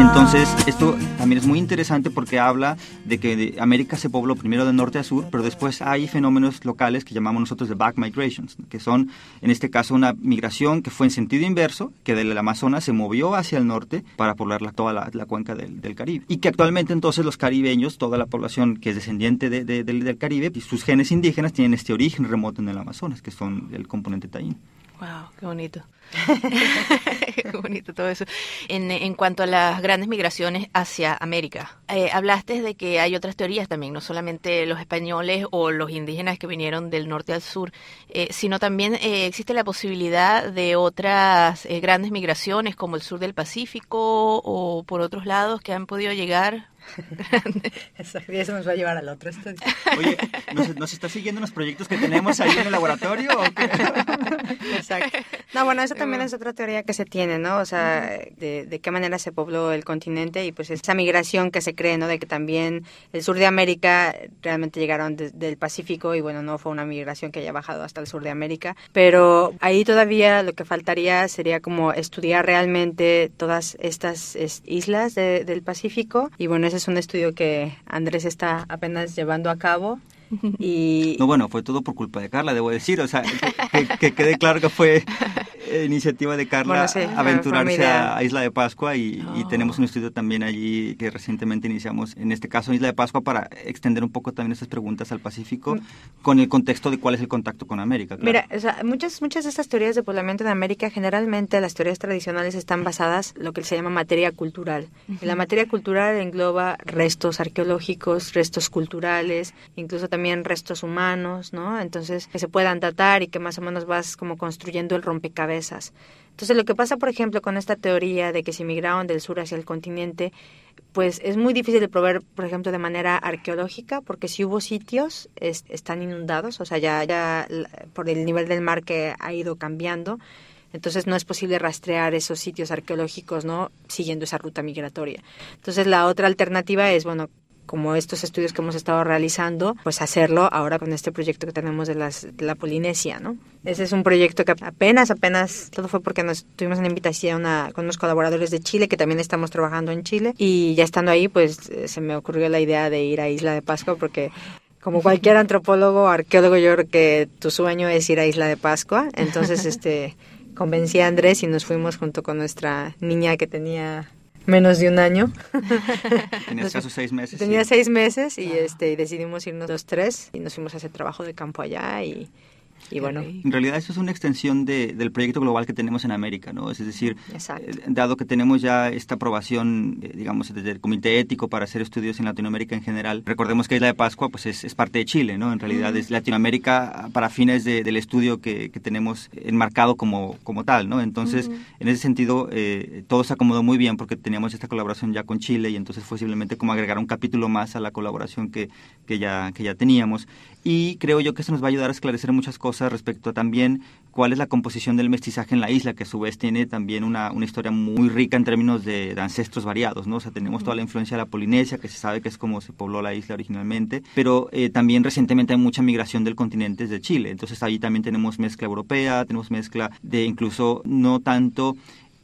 Entonces, esto también es muy interesante porque habla de que América se pobló primero de norte a sur, pero después hay fenómenos locales que llamamos nosotros de back migrations, que son, en este caso, una migración que fue en sentido inverso, que del Amazonas se movió hacia el norte para poblar toda la, cuenca del, Caribe. Y que actualmente entonces los caribeños, toda la población que es descendiente del Caribe, y sus genes indígenas tienen este origen remoto en el Amazonas, que son el componente taíno. Wow, qué bonito. qué bonito todo eso. En, en, cuanto a las grandes migraciones hacia América, eh, hablaste de que hay otras teorías también, no solamente los españoles o los indígenas que vinieron del norte al sur, eh, sino también eh, existe la posibilidad de otras grandes migraciones como el sur del Pacífico o por otros lados que han podido llegar Exacto, y eso nos va a llevar al otro estudio. Oye, ¿nos, ¿nos está siguiendo los proyectos que tenemos ahí en el laboratorio? ¿o qué? Exacto. No, bueno, eso también es otra teoría que se tiene, ¿no? O sea, de, de qué manera se pobló el continente y pues esa migración que se cree, ¿no? De que también el sur de América realmente llegaron de- del Pacífico y bueno, no fue una migración que haya bajado hasta el sur de América, pero ahí todavía lo que faltaría sería como estudiar realmente todas estas es- islas de- del Pacífico y bueno, ese es un estudio que Andrés está apenas llevando a cabo y No, bueno, fue todo por culpa de Carla, debo decir. O sea, que, que- que quede claro que fue eh, iniciativa de Carla Bueno, sí, aventurarse a Isla de Pascua y, y Oh. tenemos un estudio también allí que recientemente iniciamos, en este caso Isla de Pascua, para extender un poco también estas preguntas al Pacífico con el contexto de cuál es el contacto con América. claro. Mira, o sea, muchas, muchas de estas teorías de poblamiento en América, generalmente las teorías tradicionales están basadas en lo que se llama materia cultural. Y la materia cultural engloba restos arqueológicos, restos culturales, incluso también restos humanos, ¿no? Entonces, que se puedan datar y que más o menos vas como construyendo el rompecabezas. Entonces, lo que pasa, por ejemplo, con esta teoría de que se migraron del sur hacia el continente, pues es muy difícil de probar, por ejemplo, de manera arqueológica, porque si hubo sitios, es- están inundados, o sea, ya, ya por el nivel del mar que ha ido cambiando, entonces no es posible rastrear esos sitios arqueológicos, ¿no? Siguiendo esa ruta migratoria. Entonces la otra alternativa es, bueno, como estos estudios que hemos estado realizando, pues hacerlo ahora con este proyecto que tenemos de, las, de la Polinesia, ¿no? Ese es un proyecto que apenas, apenas, todo fue porque nos tuvimos una invitación a, con unos colaboradores de Chile, que también estamos trabajando en Chile, y ya estando ahí, pues se me ocurrió la idea de ir a Isla de Pascua, porque como cualquier antropólogo, arqueólogo, yo creo que tu sueño es ir a Isla de Pascua, entonces este convencí a Andrés y nos fuimos junto con nuestra niña que tenía menos de un año. Tenía escasos seis meses. Tenía sí. seis meses y este decidimos irnos los tres y nos fuimos a hacer trabajo de campo allá y, y bueno, En realidad eso es una extensión de- del proyecto global que tenemos en América, ¿no? Es decir, Exacto. eh, dado que tenemos ya esta aprobación, eh, digamos, desde el Comité Ético para hacer estudios en Latinoamérica en general, recordemos que Isla de Pascua pues es, es parte de Chile, ¿no? En realidad es Latinoamérica para fines de- del estudio que, que tenemos enmarcado como, como tal, ¿no? Entonces, en ese sentido, eh, todo se acomodó muy bien porque teníamos esta colaboración ya con Chile y entonces fue simplemente como agregar un capítulo más a la colaboración que, que, ya, que ya teníamos. Y creo yo que eso nos va a ayudar a esclarecer muchas cosas respecto a también cuál es la composición del mestizaje en la isla, que a su vez tiene también una, una historia muy rica en términos de, ancestros variados, ¿no? O sea, tenemos toda la influencia de la Polinesia, que se sabe que es como se pobló la isla originalmente, pero eh, también recientemente hay mucha migración del continente desde Chile, entonces ahí también tenemos mezcla europea, tenemos mezcla de incluso no tanto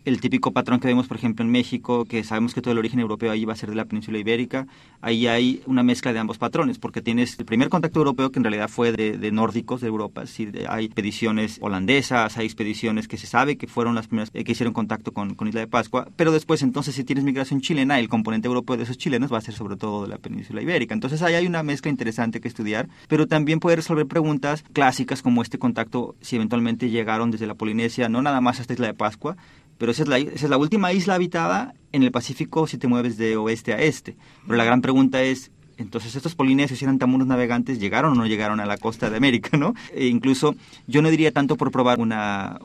el típico patrón que vemos, por ejemplo, en México, que sabemos que todo el origen europeo ahí va a ser de la península ibérica, ahí hay una mezcla de ambos patrones, porque tienes el primer contacto europeo que en realidad fue de, nórdicos de Europa, es hay expediciones holandesas, hay expediciones que se sabe que fueron las primeras eh, que hicieron contacto con, con Isla de Pascua, pero después entonces si tienes migración chilena, el componente europeo de esos chilenos va a ser sobre todo de la península ibérica. Entonces ahí hay una mezcla interesante que estudiar, pero también puede resolver preguntas clásicas como este contacto, si eventualmente llegaron desde la Polinesia, no nada más hasta Isla de Pascua, pero esa es, la, última isla habitada en el Pacífico si te mueves de oeste a este. Pero la gran pregunta es, entonces estos polinesios eran tan buenos navegantes, ¿llegaron o no llegaron a la costa de América? ¿no? E incluso yo no diría tanto por probar una,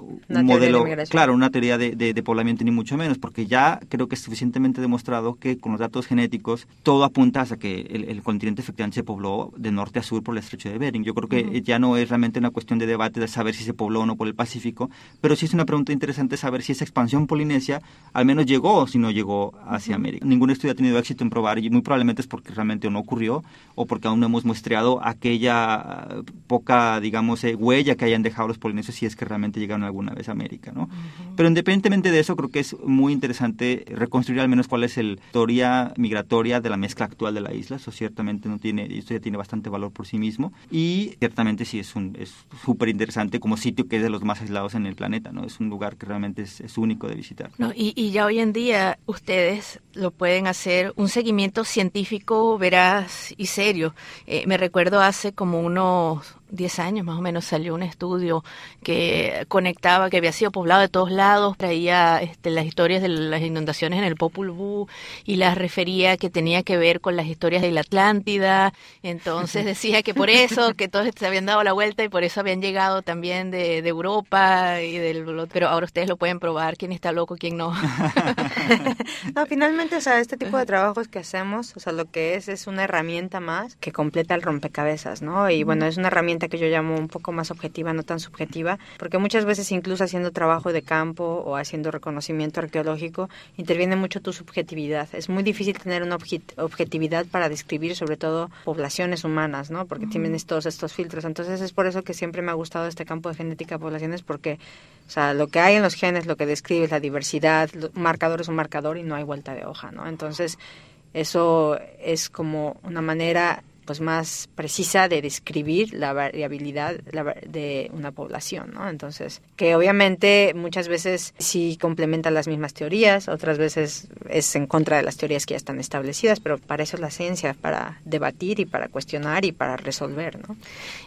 modelo, claro, una teoría de, de- de poblamiento ni mucho menos, porque ya creo que es suficientemente demostrado que con los datos genéticos todo apunta hacia que el, el continente efectivamente se pobló de norte a sur por el estrecho de Bering. Yo creo que ya no es realmente una cuestión de debate de saber si se pobló o no por el Pacífico, pero sí es una pregunta interesante saber si esa expansión polinesia al menos llegó o si no llegó hacia América. Ningún estudio ha tenido éxito en probar y muy probablemente es porque realmente no ocurrió o porque aún no hemos muestreado aquella poca, digamos, eh, huella que hayan dejado los polinesios si es que realmente llegaron alguna vez a América, ¿no? Pero independientemente de eso, creo que es muy interesante reconstruir al menos cuál es la historia migratoria de la mezcla actual de la isla. Eso ciertamente no tiene, esto ya tiene bastante valor por sí mismo y ciertamente sí es un es súper interesante como sitio que es de los más aislados en el planeta, ¿no? Es un lugar que realmente es, es único de visitar. No, y, y ya hoy en día ustedes lo pueden hacer un seguimiento científico y serio. Eh, me recuerdo hace como unos 10 años más o menos salió un estudio que conectaba, que había sido poblado de todos lados, traía este, las historias de las inundaciones en el Popul Vuh y las refería que tenía que ver con las historias de la Atlántida. Entonces decía que por eso, que todos se habían dado la vuelta y por eso habían llegado también de, de Europa y del... Pero ahora ustedes lo pueden probar, quién está loco, quién no. no, finalmente, o sea, este tipo de trabajos que hacemos, o sea, lo que es es una herramienta más que completa el rompecabezas, ¿no? Y bueno, es una herramienta que yo llamo un poco más objetiva, no tan subjetiva, porque muchas veces incluso haciendo trabajo de campo o haciendo reconocimiento arqueológico, interviene mucho tu subjetividad. Es muy difícil tener una objetividad para describir sobre todo poblaciones humanas, ¿no? Porque tienes todos estos filtros. Entonces es por eso que siempre me ha gustado este campo de genética de poblaciones, porque o sea, lo que hay en los genes, lo que describe es la diversidad, un marcador es un marcador y no hay vuelta de hoja, ¿no? Entonces, eso es como una manera pues más precisa de describir la variabilidad de una población, ¿no? Entonces, que obviamente muchas veces sí complementa las mismas teorías, otras veces es en contra de las teorías que ya están establecidas, pero para eso es la ciencia, para debatir y para cuestionar y para resolver, ¿no?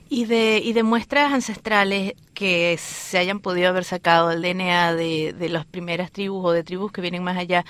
Y de, y de muestras ancestrales que se hayan podido haber sacado el DNA de, las primeras tribus o de tribus que vienen más allá,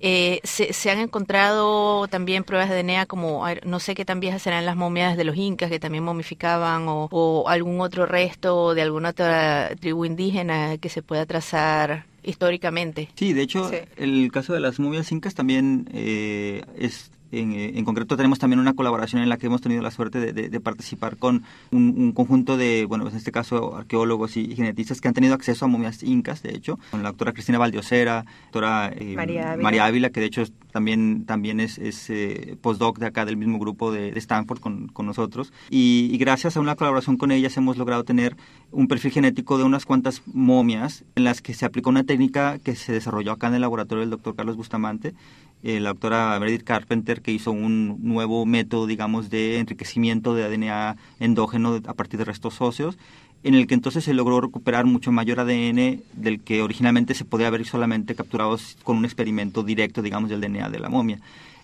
eh, se, se, han encontrado también pruebas de DNA como, no sé qué tan viejas serán las momias de los incas que también momificaban o, algún otro resto de alguna otra tribu indígena que se pueda trazar históricamente. Sí, de hecho, el caso de las momias incas también eh, es eh, en, concreto tenemos también una colaboración en la que hemos tenido la suerte de, participar con un, conjunto de, bueno, en este caso arqueólogos y, genetistas que han tenido acceso a momias incas, de hecho, con la doctora Cristina Valdiosera, la doctora eh, María, Ávila. que de hecho también, también es, eh, postdoc de acá del mismo grupo de, Stanford con, nosotros. Y, y, gracias a una colaboración con ellas hemos logrado tener un perfil genético de unas cuantas momias en las que se aplicó una técnica que se desarrolló acá en el laboratorio del doctor Carlos Bustamante eh, la doctora Meredith Carpenter, que hizo un nuevo método, digamos, de enriquecimiento de ADN endógeno a partir de restos óseos, en el que entonces se logró recuperar mucho mayor ADN del que originalmente se podía haber solamente capturado con un experimento directo, digamos, del DNA de la momia.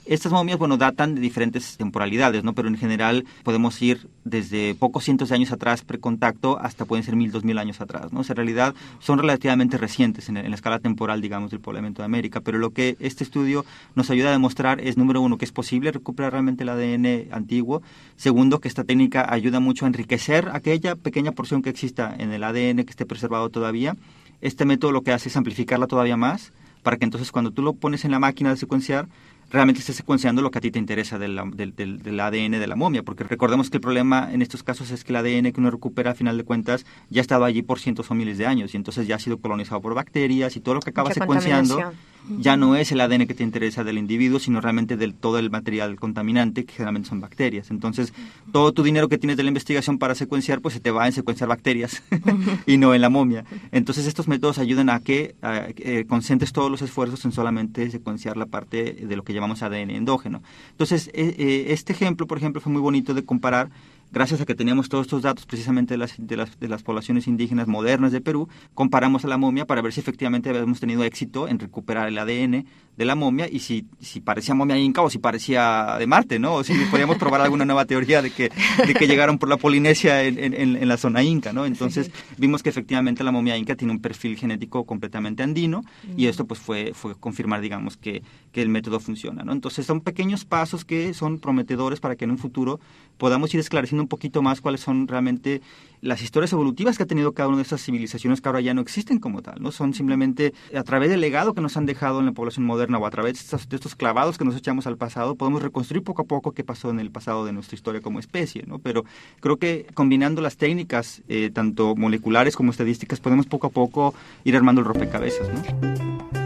Estas momias, bueno, datan de diferentes temporalidades, ¿no? Pero en general podemos ir desde pocos cientos de años atrás precontacto hasta pueden ser mil, dos mil años atrás, ¿no? en realidad son relativamente recientes en, la escala temporal, digamos, del poblamiento de América. Pero lo que este estudio nos ayuda a demostrar es, número uno, que es posible recuperar realmente el ADN antiguo. Segundo, que esta técnica ayuda mucho a enriquecer aquella pequeña porción que exista en el ADN que esté preservado todavía. Este método lo que hace es amplificarla todavía más para que entonces cuando tú lo pones en la máquina de secuenciar, realmente estés secuenciando lo que a ti te interesa del, del, del, ADN de la momia, porque recordemos que el problema en estos casos es que el ADN que uno recupera a final de cuentas ya ha estado allí por cientos o miles de años y entonces ya ha sido colonizado por bacterias y todo lo que acaba secuenciando ya no es el ADN que te interesa del individuo, sino realmente del todo el material contaminante, que generalmente son bacterias. Entonces, todo tu dinero que tienes de la investigación para secuenciar, pues se te va en secuenciar bacterias y no en la momia. Entonces, estos métodos ayudan a que eh, concentres todos los esfuerzos en solamente secuenciar la parte de lo que llamamos ADN endógeno. Entonces, eh, eh, este ejemplo, por ejemplo, fue muy bonito de comparar gracias a que teníamos todos estos datos precisamente de las, de las, de las poblaciones indígenas modernas de Perú, comparamos a la momia para ver si efectivamente habíamos tenido éxito en recuperar el ADN de la momia y si, si parecía momia inca o si parecía de Marte, ¿no? O si podíamos probar alguna nueva teoría de que, de que llegaron por la Polinesia en, en, en la zona inca, ¿no? Entonces vimos que efectivamente la momia inca tiene un perfil genético completamente andino y esto pues fue, fue confirmar, digamos, que, que el método funciona, ¿no? Entonces son pequeños pasos que son prometedores para que en un futuro podamos ir esclareciendo un poquito más cuáles son realmente las historias evolutivas que ha tenido cada una de estas civilizaciones que ahora ya no existen como tal, ¿no? Son simplemente a través del legado que nos han dejado en la población moderna o a través de estos, clavados que nos echamos al pasado, podemos reconstruir poco a poco qué pasó en el pasado de nuestra historia como especie, ¿no? Pero creo que combinando las técnicas, eh, tanto moleculares como estadísticas, podemos poco a poco ir armando el rompecabezas, ¿no?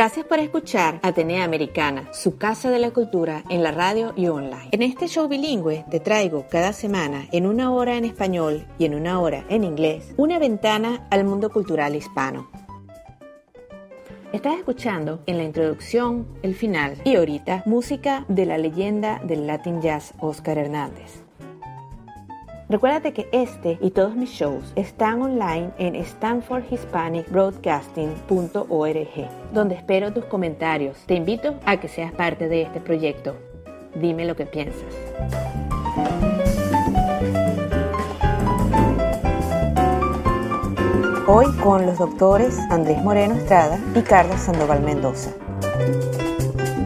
Gracias por escuchar Atenea Americana, su casa de la cultura en la radio y online. En este show bilingüe te traigo cada semana, en una hora en español y en una hora en inglés, una ventana al mundo cultural hispano. Estás escuchando en la introducción, el final y ahorita música de la leyenda del Latin Jazz Oscar Hernández. Recuérdate que este y todos mis shows están online en stanfordhispanicbroadcasting.org, donde espero tus comentarios. Te invito a que seas parte de este proyecto. Dime lo que piensas. Hoy con los doctores Andrés Moreno Estrada y Carla Sandoval Mendoza.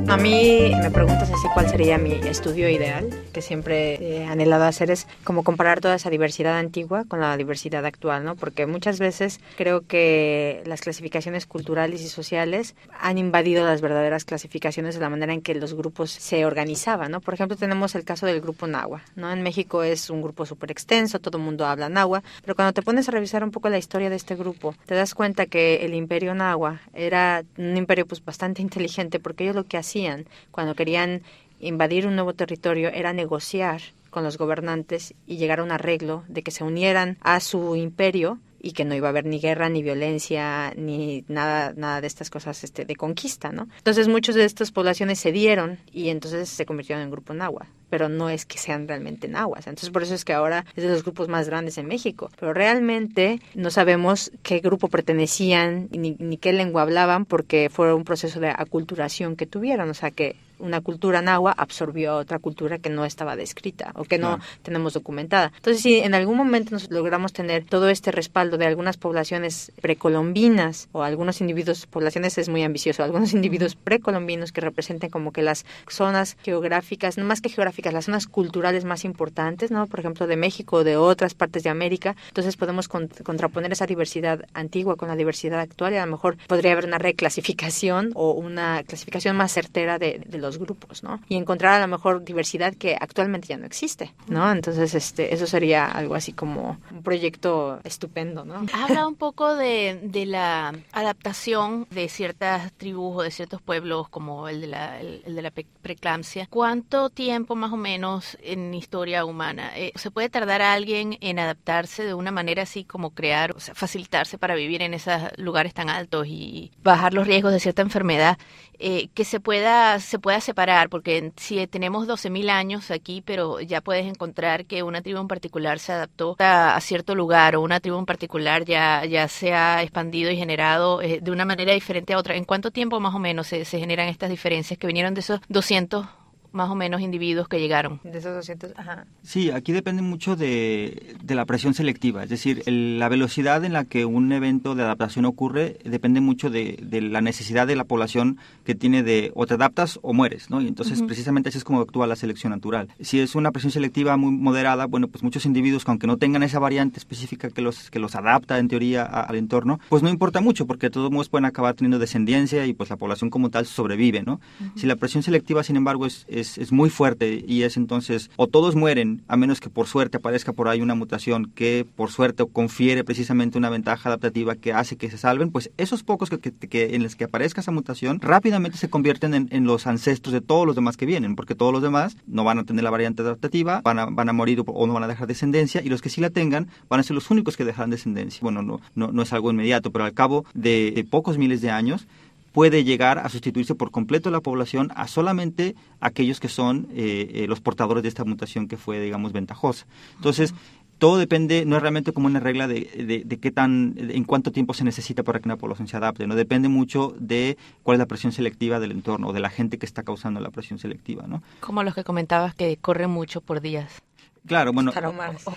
A mí me preguntas así cuál sería mi estudio ideal que siempre he anhelado hacer, es como comparar toda esa diversidad antigua con la diversidad actual, ¿no? Porque muchas veces creo que las clasificaciones culturales y sociales han invadido las verdaderas clasificaciones de la manera en que los grupos se organizaban, ¿no? Por ejemplo, tenemos el caso del grupo Nahua, ¿no? En México es un grupo súper extenso, todo el mundo habla Nahua, pero cuando te pones a revisar un poco la historia de este grupo, te das cuenta que el imperio Nahua era un imperio pues bastante inteligente porque ellos lo que hacían cuando querían invadir un nuevo territorio era negociar con los gobernantes y llegar a un arreglo de que se unieran a su imperio y que no iba a haber ni guerra, ni violencia, ni nada, nada de estas cosas este, de conquista, ¿no? Entonces muchas de estas poblaciones se dieron y entonces se convirtieron en grupo náhuatl pero no es que sean realmente nahuas. Entonces, por eso es que ahora es de los grupos más grandes en México. Pero realmente no sabemos qué grupo pertenecían ni, ni qué lengua hablaban porque fue un proceso de aculturación que tuvieron. O sea, que una cultura nahua absorbió a otra cultura que no estaba descrita o que no tenemos documentada. Entonces, si en algún momento nos logramos tener todo este respaldo de algunas poblaciones precolombinas o algunos individuos, poblaciones es muy ambicioso, algunos individuos precolombinos que representen como que las zonas geográficas, no más que geográficas, las zonas culturales más importantes, ¿no? Por ejemplo, de México o de otras partes de América. Entonces podemos contraponer esa diversidad antigua con la diversidad actual y a lo mejor podría haber una reclasificación o una clasificación más certera de, de los grupos, ¿no? Y encontrar a lo mejor diversidad que actualmente ya no existe, ¿no? Entonces, este, eso sería algo así como un proyecto estupendo, ¿no? Habla un poco de, de la adaptación de ciertas tribus o de ciertos pueblos como el de la, el, de la preeclampsia. ¿Cuánto tiempo más o menos en historia humana eh, se puede tardar a alguien en adaptarse de una manera así como crear, o sea, facilitarse para vivir en esos lugares tan altos y bajar los riesgos de cierta enfermedad? Eh, que se pueda, se pueda separar, porque si tenemos 12.000 años aquí, pero ya puedes encontrar que una tribu en particular se adaptó a, cierto lugar o una tribu en particular ya, ya se ha expandido y generado eh, de una manera diferente a otra. ¿En cuánto tiempo más o menos se, se generan estas diferencias que vinieron de esos 200 más o menos individuos que llegaron. De esos 200, ajá. Sí, aquí depende mucho de, de la presión selectiva, es decir, la velocidad en la que un evento de adaptación ocurre depende mucho de, de, la necesidad de la población que tiene de o te adaptas o mueres, ¿no? Y entonces precisamente así es como actúa la selección natural. Si es una presión selectiva muy moderada, bueno, pues muchos individuos, aunque no tengan esa variante específica que los, que los adapta en teoría al entorno, pues no importa mucho porque de todos modos pueden acabar teniendo descendencia y pues la población como tal sobrevive, ¿no? Si la presión selectiva, sin embargo, es es, muy fuerte y es entonces o todos mueren a menos que por suerte aparezca por ahí una mutación que por suerte confiere precisamente una ventaja adaptativa que hace que se salven, pues esos pocos que, que, en los que aparezca esa mutación rápidamente se convierten en, en, los ancestros de todos los demás que vienen, porque todos los demás no van a tener la variante adaptativa, van a, van a morir o, no van a dejar descendencia y los que sí la tengan van a ser los únicos que dejarán descendencia. Bueno, no, no, no es algo inmediato, pero al cabo de pocos miles de años puede llegar a sustituirse por completo la población a solamente aquellos que son eh, eh, los portadores de esta mutación que fue, digamos, ventajosa. Entonces, todo depende, no es realmente como una regla de, de, qué tan, en cuánto tiempo se necesita para que una población se adapte, no depende mucho de cuál es la presión selectiva del entorno o de la gente que está causando la presión selectiva, ¿no? Como los que comentabas que corren mucho por días. Claro, bueno.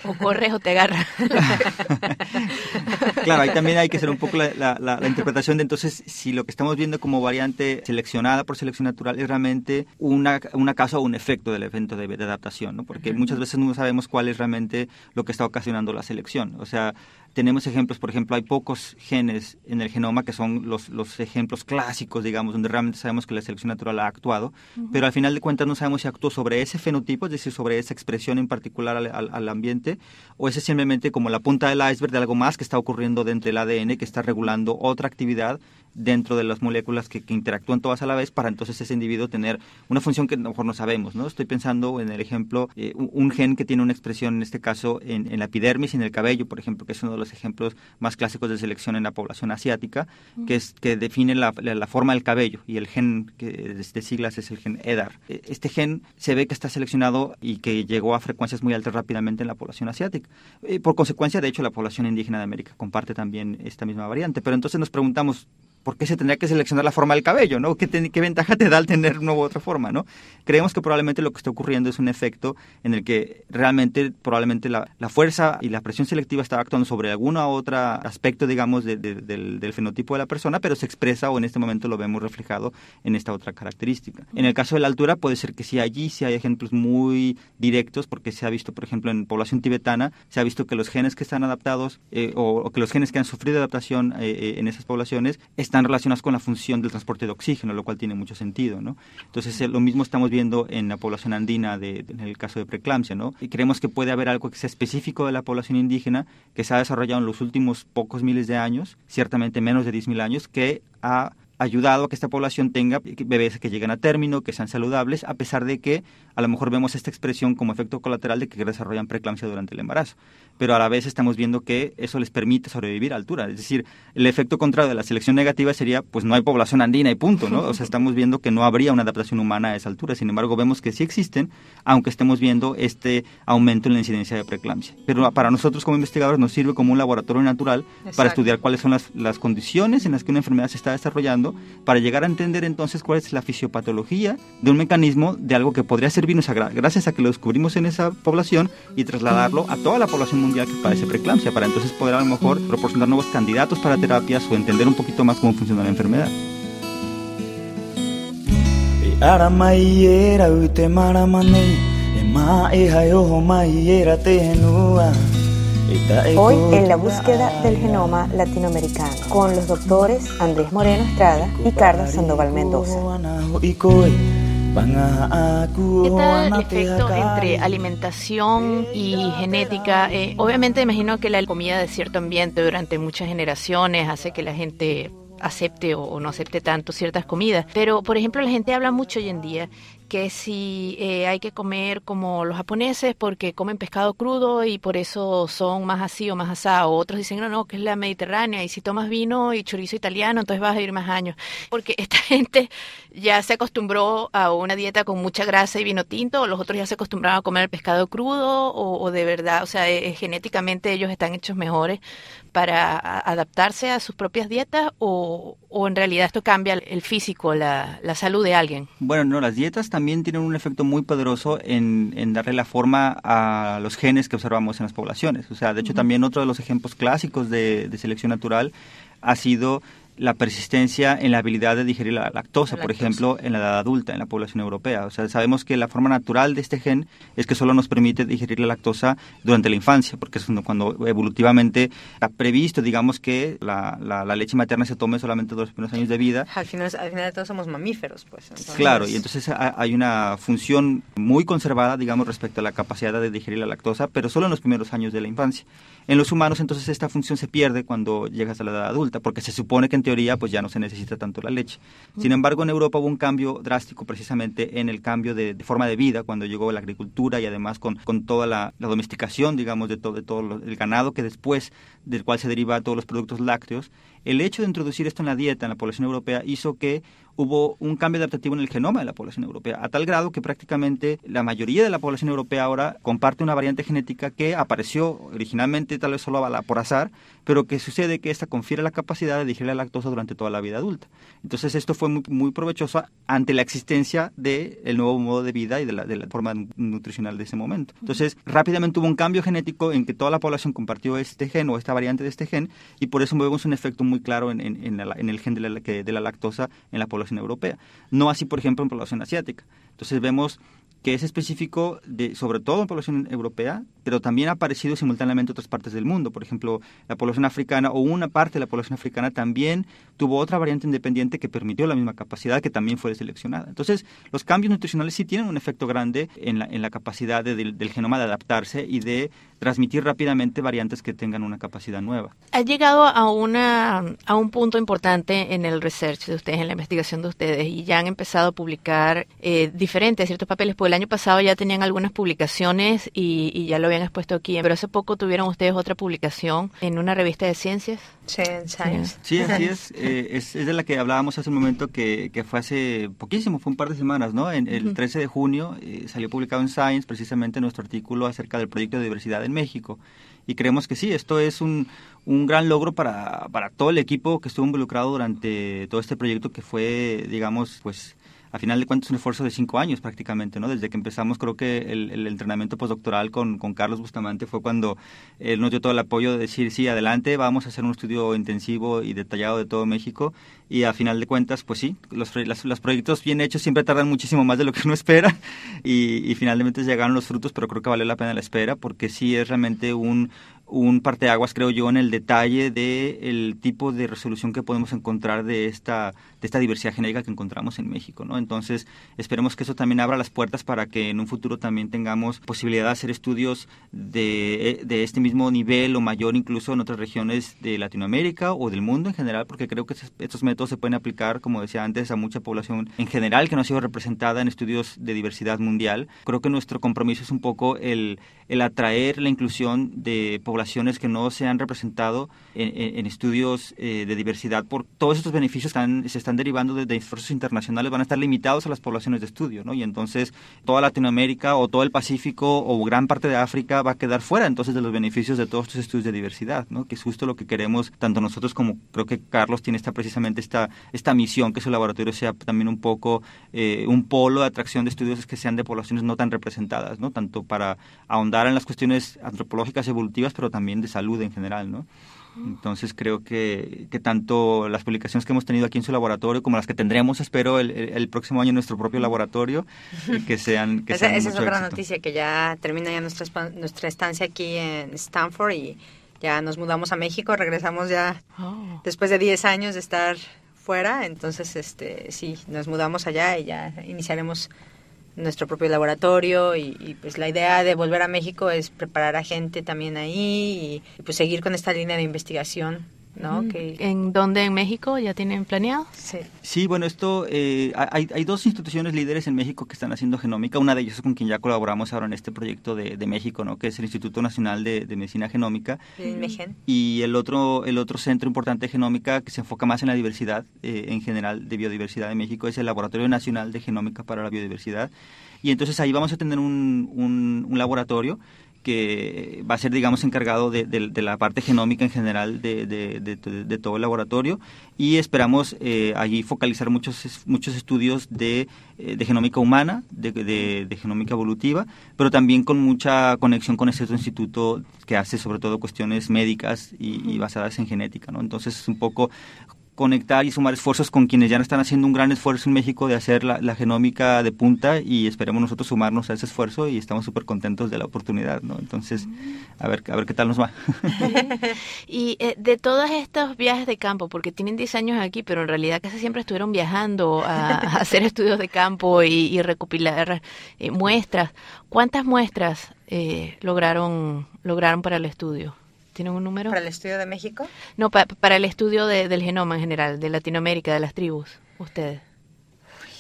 O, corres o te agarras. claro, ahí también hay que hacer un poco la, la, interpretación de entonces si lo que estamos viendo como variante seleccionada por selección natural es realmente una, una causa o un efecto del evento de, adaptación, ¿no? Porque muchas veces no sabemos cuál es realmente lo que está ocasionando la selección. O sea, tenemos ejemplos, por ejemplo, hay pocos genes en el genoma que son los, los ejemplos clásicos, digamos, donde realmente sabemos que la selección natural ha actuado, pero al final de cuentas no sabemos si actuó sobre ese fenotipo, es decir, sobre esa expresión en particular al, al, ambiente, o es simplemente como la punta del iceberg de algo más que está ocurriendo dentro del ADN, que está regulando otra actividad dentro de las moléculas que, interactúan todas a la vez para entonces ese individuo tener una función que a lo mejor no sabemos, ¿no? Estoy pensando en el ejemplo, eh, un, gen que tiene una expresión, en este caso, en, la epidermis y en el cabello, por ejemplo, que es uno de los ejemplos más clásicos de selección en la población asiática, que es que define la, forma del cabello y el gen que de siglas es el gen EDAR. E, este gen se ve que está seleccionado y que llegó a frecuencias muy altas rápidamente en la población asiática. Eh, por consecuencia, de hecho, la población indígena de América comparte también esta misma variante. Pero entonces nos preguntamos, ¿por qué se tendría que seleccionar la forma del cabello? ¿no? ¿Qué, ¿Qué, ventaja te da al tener una u otra forma? ¿no? Creemos que probablemente lo que está ocurriendo es un efecto en el que realmente probablemente la, fuerza y la presión selectiva está actuando sobre algún otro aspecto, digamos, del, del, fenotipo de la persona, pero se expresa o en este momento lo vemos reflejado en esta otra característica. En el caso de la altura puede ser que sí allí sí hay ejemplos muy directos porque se ha visto, por ejemplo, en población tibetana, se ha visto que los genes que están adaptados eh, o, que los genes que han sufrido adaptación eh, eh, en esas poblaciones están relacionadas con la función del transporte de oxígeno, lo cual tiene mucho sentido, ¿no? Entonces, lo mismo estamos viendo en la población andina de, en el caso de preeclampsia, ¿no? Y creemos que puede haber algo que sea específico de la población indígena que se ha desarrollado en los últimos pocos miles de años, ciertamente menos de 10.000 años, que ha ayudado a que esta población tenga bebés que lleguen a término, que sean saludables, a pesar de que a lo mejor vemos esta expresión como efecto colateral de que desarrollan preeclampsia durante el embarazo. Pero a la vez estamos viendo que eso les permite sobrevivir a altura. Es decir, el efecto contrario de la selección negativa sería, pues no hay población andina y punto, ¿no? O sea, estamos viendo que no habría una adaptación humana a esa altura. Sin embargo, vemos que sí existen, aunque estemos viendo este aumento en la incidencia de preeclampsia. Pero para nosotros como investigadores nos sirve como un laboratorio natural para estudiar cuáles son las, las condiciones en las que una enfermedad se está desarrollando, para llegar a entender entonces cuál es la fisiopatología de un mecanismo de algo que podría ser gracias a que lo descubrimos en esa población y trasladarlo a toda la población mundial que padece preeclampsia, para entonces poder a lo mejor proporcionar nuevos candidatos para terapias o entender un poquito más cómo funciona la enfermedad. Hoy en la búsqueda del genoma latinoamericano con los doctores Andrés Moreno Estrada y Carlos Sandoval Mendoza. ¿Qué tal el efecto entre alimentación y genética? Eh, obviamente imagino que la comida de cierto ambiente durante muchas generaciones hace que la gente acepte o no acepte tanto ciertas comidas. Pero, por ejemplo, la gente habla mucho hoy en día que si eh, hay que comer como los japoneses porque comen pescado crudo y por eso son más así o más asado. Otros dicen, no, no, que es la mediterránea y si tomas vino y chorizo italiano, entonces vas a ir más años. Porque esta gente ya se acostumbró a una dieta con mucha grasa y vino tinto, o los otros ya se acostumbraron a comer el pescado crudo o, de verdad, o sea, eh, genéticamente ellos están hechos mejores para adaptarse a sus propias dietas o, o en realidad esto cambia el físico, la, la salud de alguien. Bueno, no, las dietas también tienen un efecto muy poderoso en, darle la forma a los genes que observamos en las poblaciones. O sea, de hecho, también otro de los ejemplos clásicos de, de selección natural ha sido la persistencia en la habilidad de digerir la lactosa, por ejemplo, en la edad adulta, en la población europea. O sea, sabemos que la forma natural de este gen es que solo nos permite digerir la lactosa durante la infancia, porque es cuando evolutivamente está previsto, digamos, que la, la, leche materna se tome solamente dos primeros años de vida. Al final, al final de todo somos mamíferos, pues. Claro, y entonces hay una función muy conservada, digamos, respecto a la capacidad de digerir la lactosa, pero solo en los primeros años de la infancia. En los humanos, entonces, esta función se pierde cuando llegas a la edad adulta, porque se supone que en teoría pues ya no se necesita tanto la leche. Sin embargo, en Europa hubo un cambio drástico precisamente en el cambio de, forma de vida cuando llegó la agricultura y además con, con toda la, domesticación, digamos, de todo, de todo el ganado que después, del cual se deriva todos los productos lácteos. El hecho de introducir esto en la dieta en la población europea hizo que hubo un cambio adaptativo en el genoma de la población europea, a tal grado que prácticamente la mayoría de la población europea ahora comparte una variante genética que apareció originalmente tal vez solo por azar, pero que sucede que esta confiere la capacidad de digerir la lactosa durante toda la vida adulta. Entonces esto fue muy, muy provechoso ante la existencia del nuevo modo de vida y de la, de la, forma nutricional de ese momento. Entonces rápidamente hubo un cambio genético en que toda la población compartió este gen o esta variante de este gen y por eso vemos un efecto muy claro en, en, el gen de la, de la lactosa en la población europea. No así, por ejemplo, en población asiática. Entonces vemos que es específico de, sobre todo en población europea, pero también ha aparecido simultáneamente en otras partes del mundo. Por ejemplo, la población africana o una parte de la población africana también tuvo otra variante independiente que permitió la misma capacidad que también fue seleccionada. Entonces, los cambios nutricionales sí tienen un efecto grande en la, capacidad del, del genoma de adaptarse y de transmitir rápidamente variantes que tengan una capacidad nueva. Ha llegado a, una, un punto importante en el research de ustedes, en la investigación de ustedes, y ya han empezado a publicar eh, diferentes ciertos papeles, porque el año pasado ya tenían algunas publicaciones y, ya lo habían expuesto aquí, pero hace poco tuvieron ustedes otra publicación en una revista de ciencias. Sí, Science. Sí, así es. Eh, es. es. de la que hablábamos hace un momento que, que, fue hace poquísimo, fue un par de semanas, ¿no? En, el 13 de junio eh, salió publicado en Science precisamente nuestro artículo acerca del proyecto de diversidad en México y creemos que sí, esto es un, un gran logro para, para todo el equipo que estuvo involucrado durante todo este proyecto que fue, digamos, pues a final de cuentas un esfuerzo de cinco años prácticamente, ¿no? Desde que empezamos creo que el, entrenamiento postdoctoral con, con, Carlos Bustamante fue cuando él nos dio todo el apoyo de decir, sí, adelante, vamos a hacer un estudio intensivo y detallado de todo México y a final de cuentas, pues sí, los, los proyectos bien hechos siempre tardan muchísimo más de lo que uno espera y, finalmente llegaron los frutos, pero creo que valió la pena la espera porque sí es realmente un, un parteaguas, creo yo, en el detalle del el tipo de resolución que podemos encontrar de esta, de esta diversidad genética que encontramos en México. ¿no? Entonces, esperemos que eso también abra las puertas para que en un futuro también tengamos posibilidad de hacer estudios de, de este mismo nivel o mayor incluso en otras regiones de Latinoamérica o del mundo en general, porque creo que estos métodos se pueden aplicar, como decía antes, a mucha población en general que no ha sido representada en estudios de diversidad mundial. Creo que nuestro compromiso es un poco el, el atraer la inclusión de poblaciones que no se han representado en, estudios eh, de diversidad por todos estos beneficios están, se están derivando de, de, esfuerzos internacionales van a estar limitados a las poblaciones de estudio, ¿no? Y entonces toda Latinoamérica o todo el Pacífico o gran parte de África va a quedar fuera entonces de los beneficios de todos estos estudios de diversidad, ¿no? Que es justo lo que queremos tanto nosotros como creo que Carlos tiene esta precisamente esta esta misión que su laboratorio sea también un poco eh, un polo de atracción de estudios que sean de poblaciones no tan representadas, ¿no? Tanto para ahondar en las cuestiones antropológicas evolutivas, pero también de salud en general, ¿no? Entonces creo que, que, tanto las publicaciones que hemos tenido aquí en su laboratorio como las que tendremos, espero, el, el próximo año en nuestro propio laboratorio, que sean... Que esa, sean esa es otra éxito. noticia, que ya termina ya nuestra, nuestra estancia aquí en Stanford y ya nos mudamos a México, regresamos ya oh. después de 10 años de estar fuera, entonces este sí, nos mudamos allá y ya iniciaremos nuestro propio laboratorio y, pues la idea de volver a México es preparar a gente también ahí y, y pues seguir con esta línea de investigación. ¿No? Mm. Que... ¿En dónde en México ya tienen planeado? Sí, sí bueno, esto, eh, hay, hay dos instituciones líderes en México que están haciendo genómica, una de ellas es con quien ya colaboramos ahora en este proyecto de, de México, ¿no? que es el Instituto Nacional de, de Medicina Genómica, ¿El y el otro, el otro centro importante de genómica que se enfoca más en la diversidad eh, en general de biodiversidad de México es el Laboratorio Nacional de Genómica para la Biodiversidad, y entonces ahí vamos a tener un, un, un laboratorio que va a ser, digamos, encargado de, de, de la parte genómica en general de, de todo el laboratorio y esperamos eh, allí focalizar muchos, muchos estudios de, de genómica humana, de, genómica evolutiva, pero también con mucha conexión con este otro instituto que hace sobre todo cuestiones médicas y, y basadas en genética. ¿no? Entonces, es un poco conectar y sumar esfuerzos con quienes ya están haciendo un gran esfuerzo en México de hacer la, genómica de punta y esperemos nosotros sumarnos a ese esfuerzo y estamos súper contentos de la oportunidad, ¿no? Entonces, a ver, a ver qué tal nos va. y eh, de todos estos viajes de campo, porque tienen 10 años aquí, pero en realidad casi siempre estuvieron viajando a, a hacer estudios de campo y, y recopilar eh, muestras, ¿cuántas muestras eh, lograron, lograron para el estudio? ¿Tienen un número? ¿Para el estudio de México? No, pa para el estudio de, del genoma en general, de Latinoamérica, de las tribus, ustedes.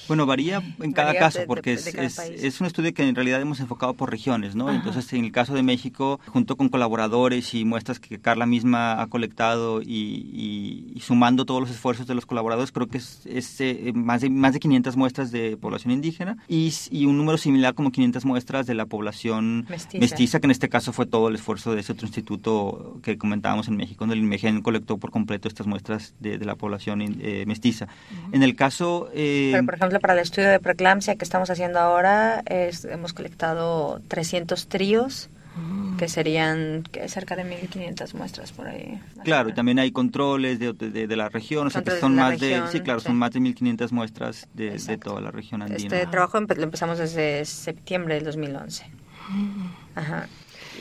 Bueno, varía en cada Varía caso, de- de- porque de es, un estudio que en realidad hemos enfocado por regiones, ¿no? Ajá. Entonces, en el caso de México, junto con colaboradores y muestras que Carla misma ha colectado y, y- y sumando todos los esfuerzos de los colaboradores, creo que es, es, eh, más, de, más de 500 muestras de población indígena y, un número similar como 500 muestras de la población Mestiza. mestiza, que en este caso fue todo el esfuerzo de ese otro instituto que comentábamos en México, donde el INMEGEN colectó por completo estas muestras de, la población eh, mestiza. En el caso... eh, Pero, por ejemplo, para el estudio de preeclampsia que estamos haciendo ahora, es- hemos colectado 300 tríos, que serían que cerca de 1.500 muestras por ahí. Claro, y también hay controles de, de, de la región, o sea que son más de, sí, claro, sí. son más de 1.500 muestras de, de toda la región andina. Este trabajo lo empezamos desde septiembre del 2011. Ajá.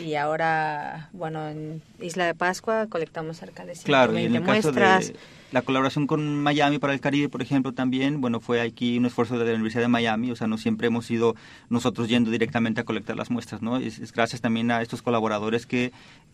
Y ahora, bueno, en Isla de Pascua colectamos cerca de 120 Claro, y en el caso muestras. de la colaboración con Miami para el Caribe, por ejemplo, también, bueno, fue aquí un esfuerzo de la Universidad de Miami, o sea, no siempre hemos ido nosotros yendo directamente a colectar las muestras, ¿no? Es, es gracias también a estos colaboradores que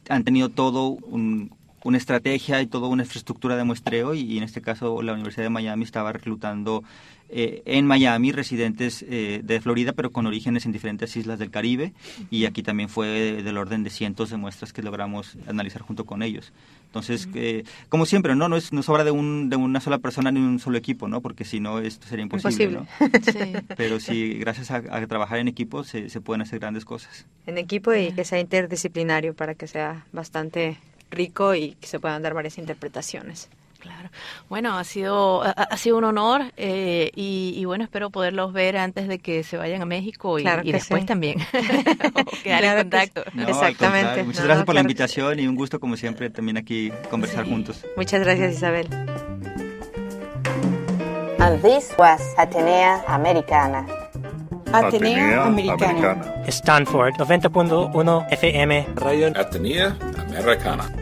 han tenido todo un una estrategia y toda una infraestructura de muestreo y, en este caso la Universidad de Miami estaba reclutando eh, en Miami residentes eh, de Florida, pero con orígenes en diferentes islas del Caribe y aquí también fue del orden de cientos de muestras que logramos analizar junto con ellos. Entonces, eh, como siempre, ¿no? No es, no es obra de, un, de una sola persona ni un solo equipo, ¿no? Porque si no, esto sería imposible, ¿no? Pero sí, gracias a, trabajar en equipo se, se pueden hacer grandes cosas. En equipo y que sea interdisciplinario para que sea bastante rico y que se puedan dar varias interpretaciones. Claro. Bueno, ha sido, ha, sido un honor eh, y, bueno, espero poderlos ver antes de que se vayan a México y, después también. quedar en contacto. Exactamente. Muchas gracias por la invitación y un gusto, como siempre, también aquí conversar juntos. Muchas gracias, Isabel. And this was Atenea Americana. Atenea, Americana. Stanford 90.1 FM. Radio Atenea Americana.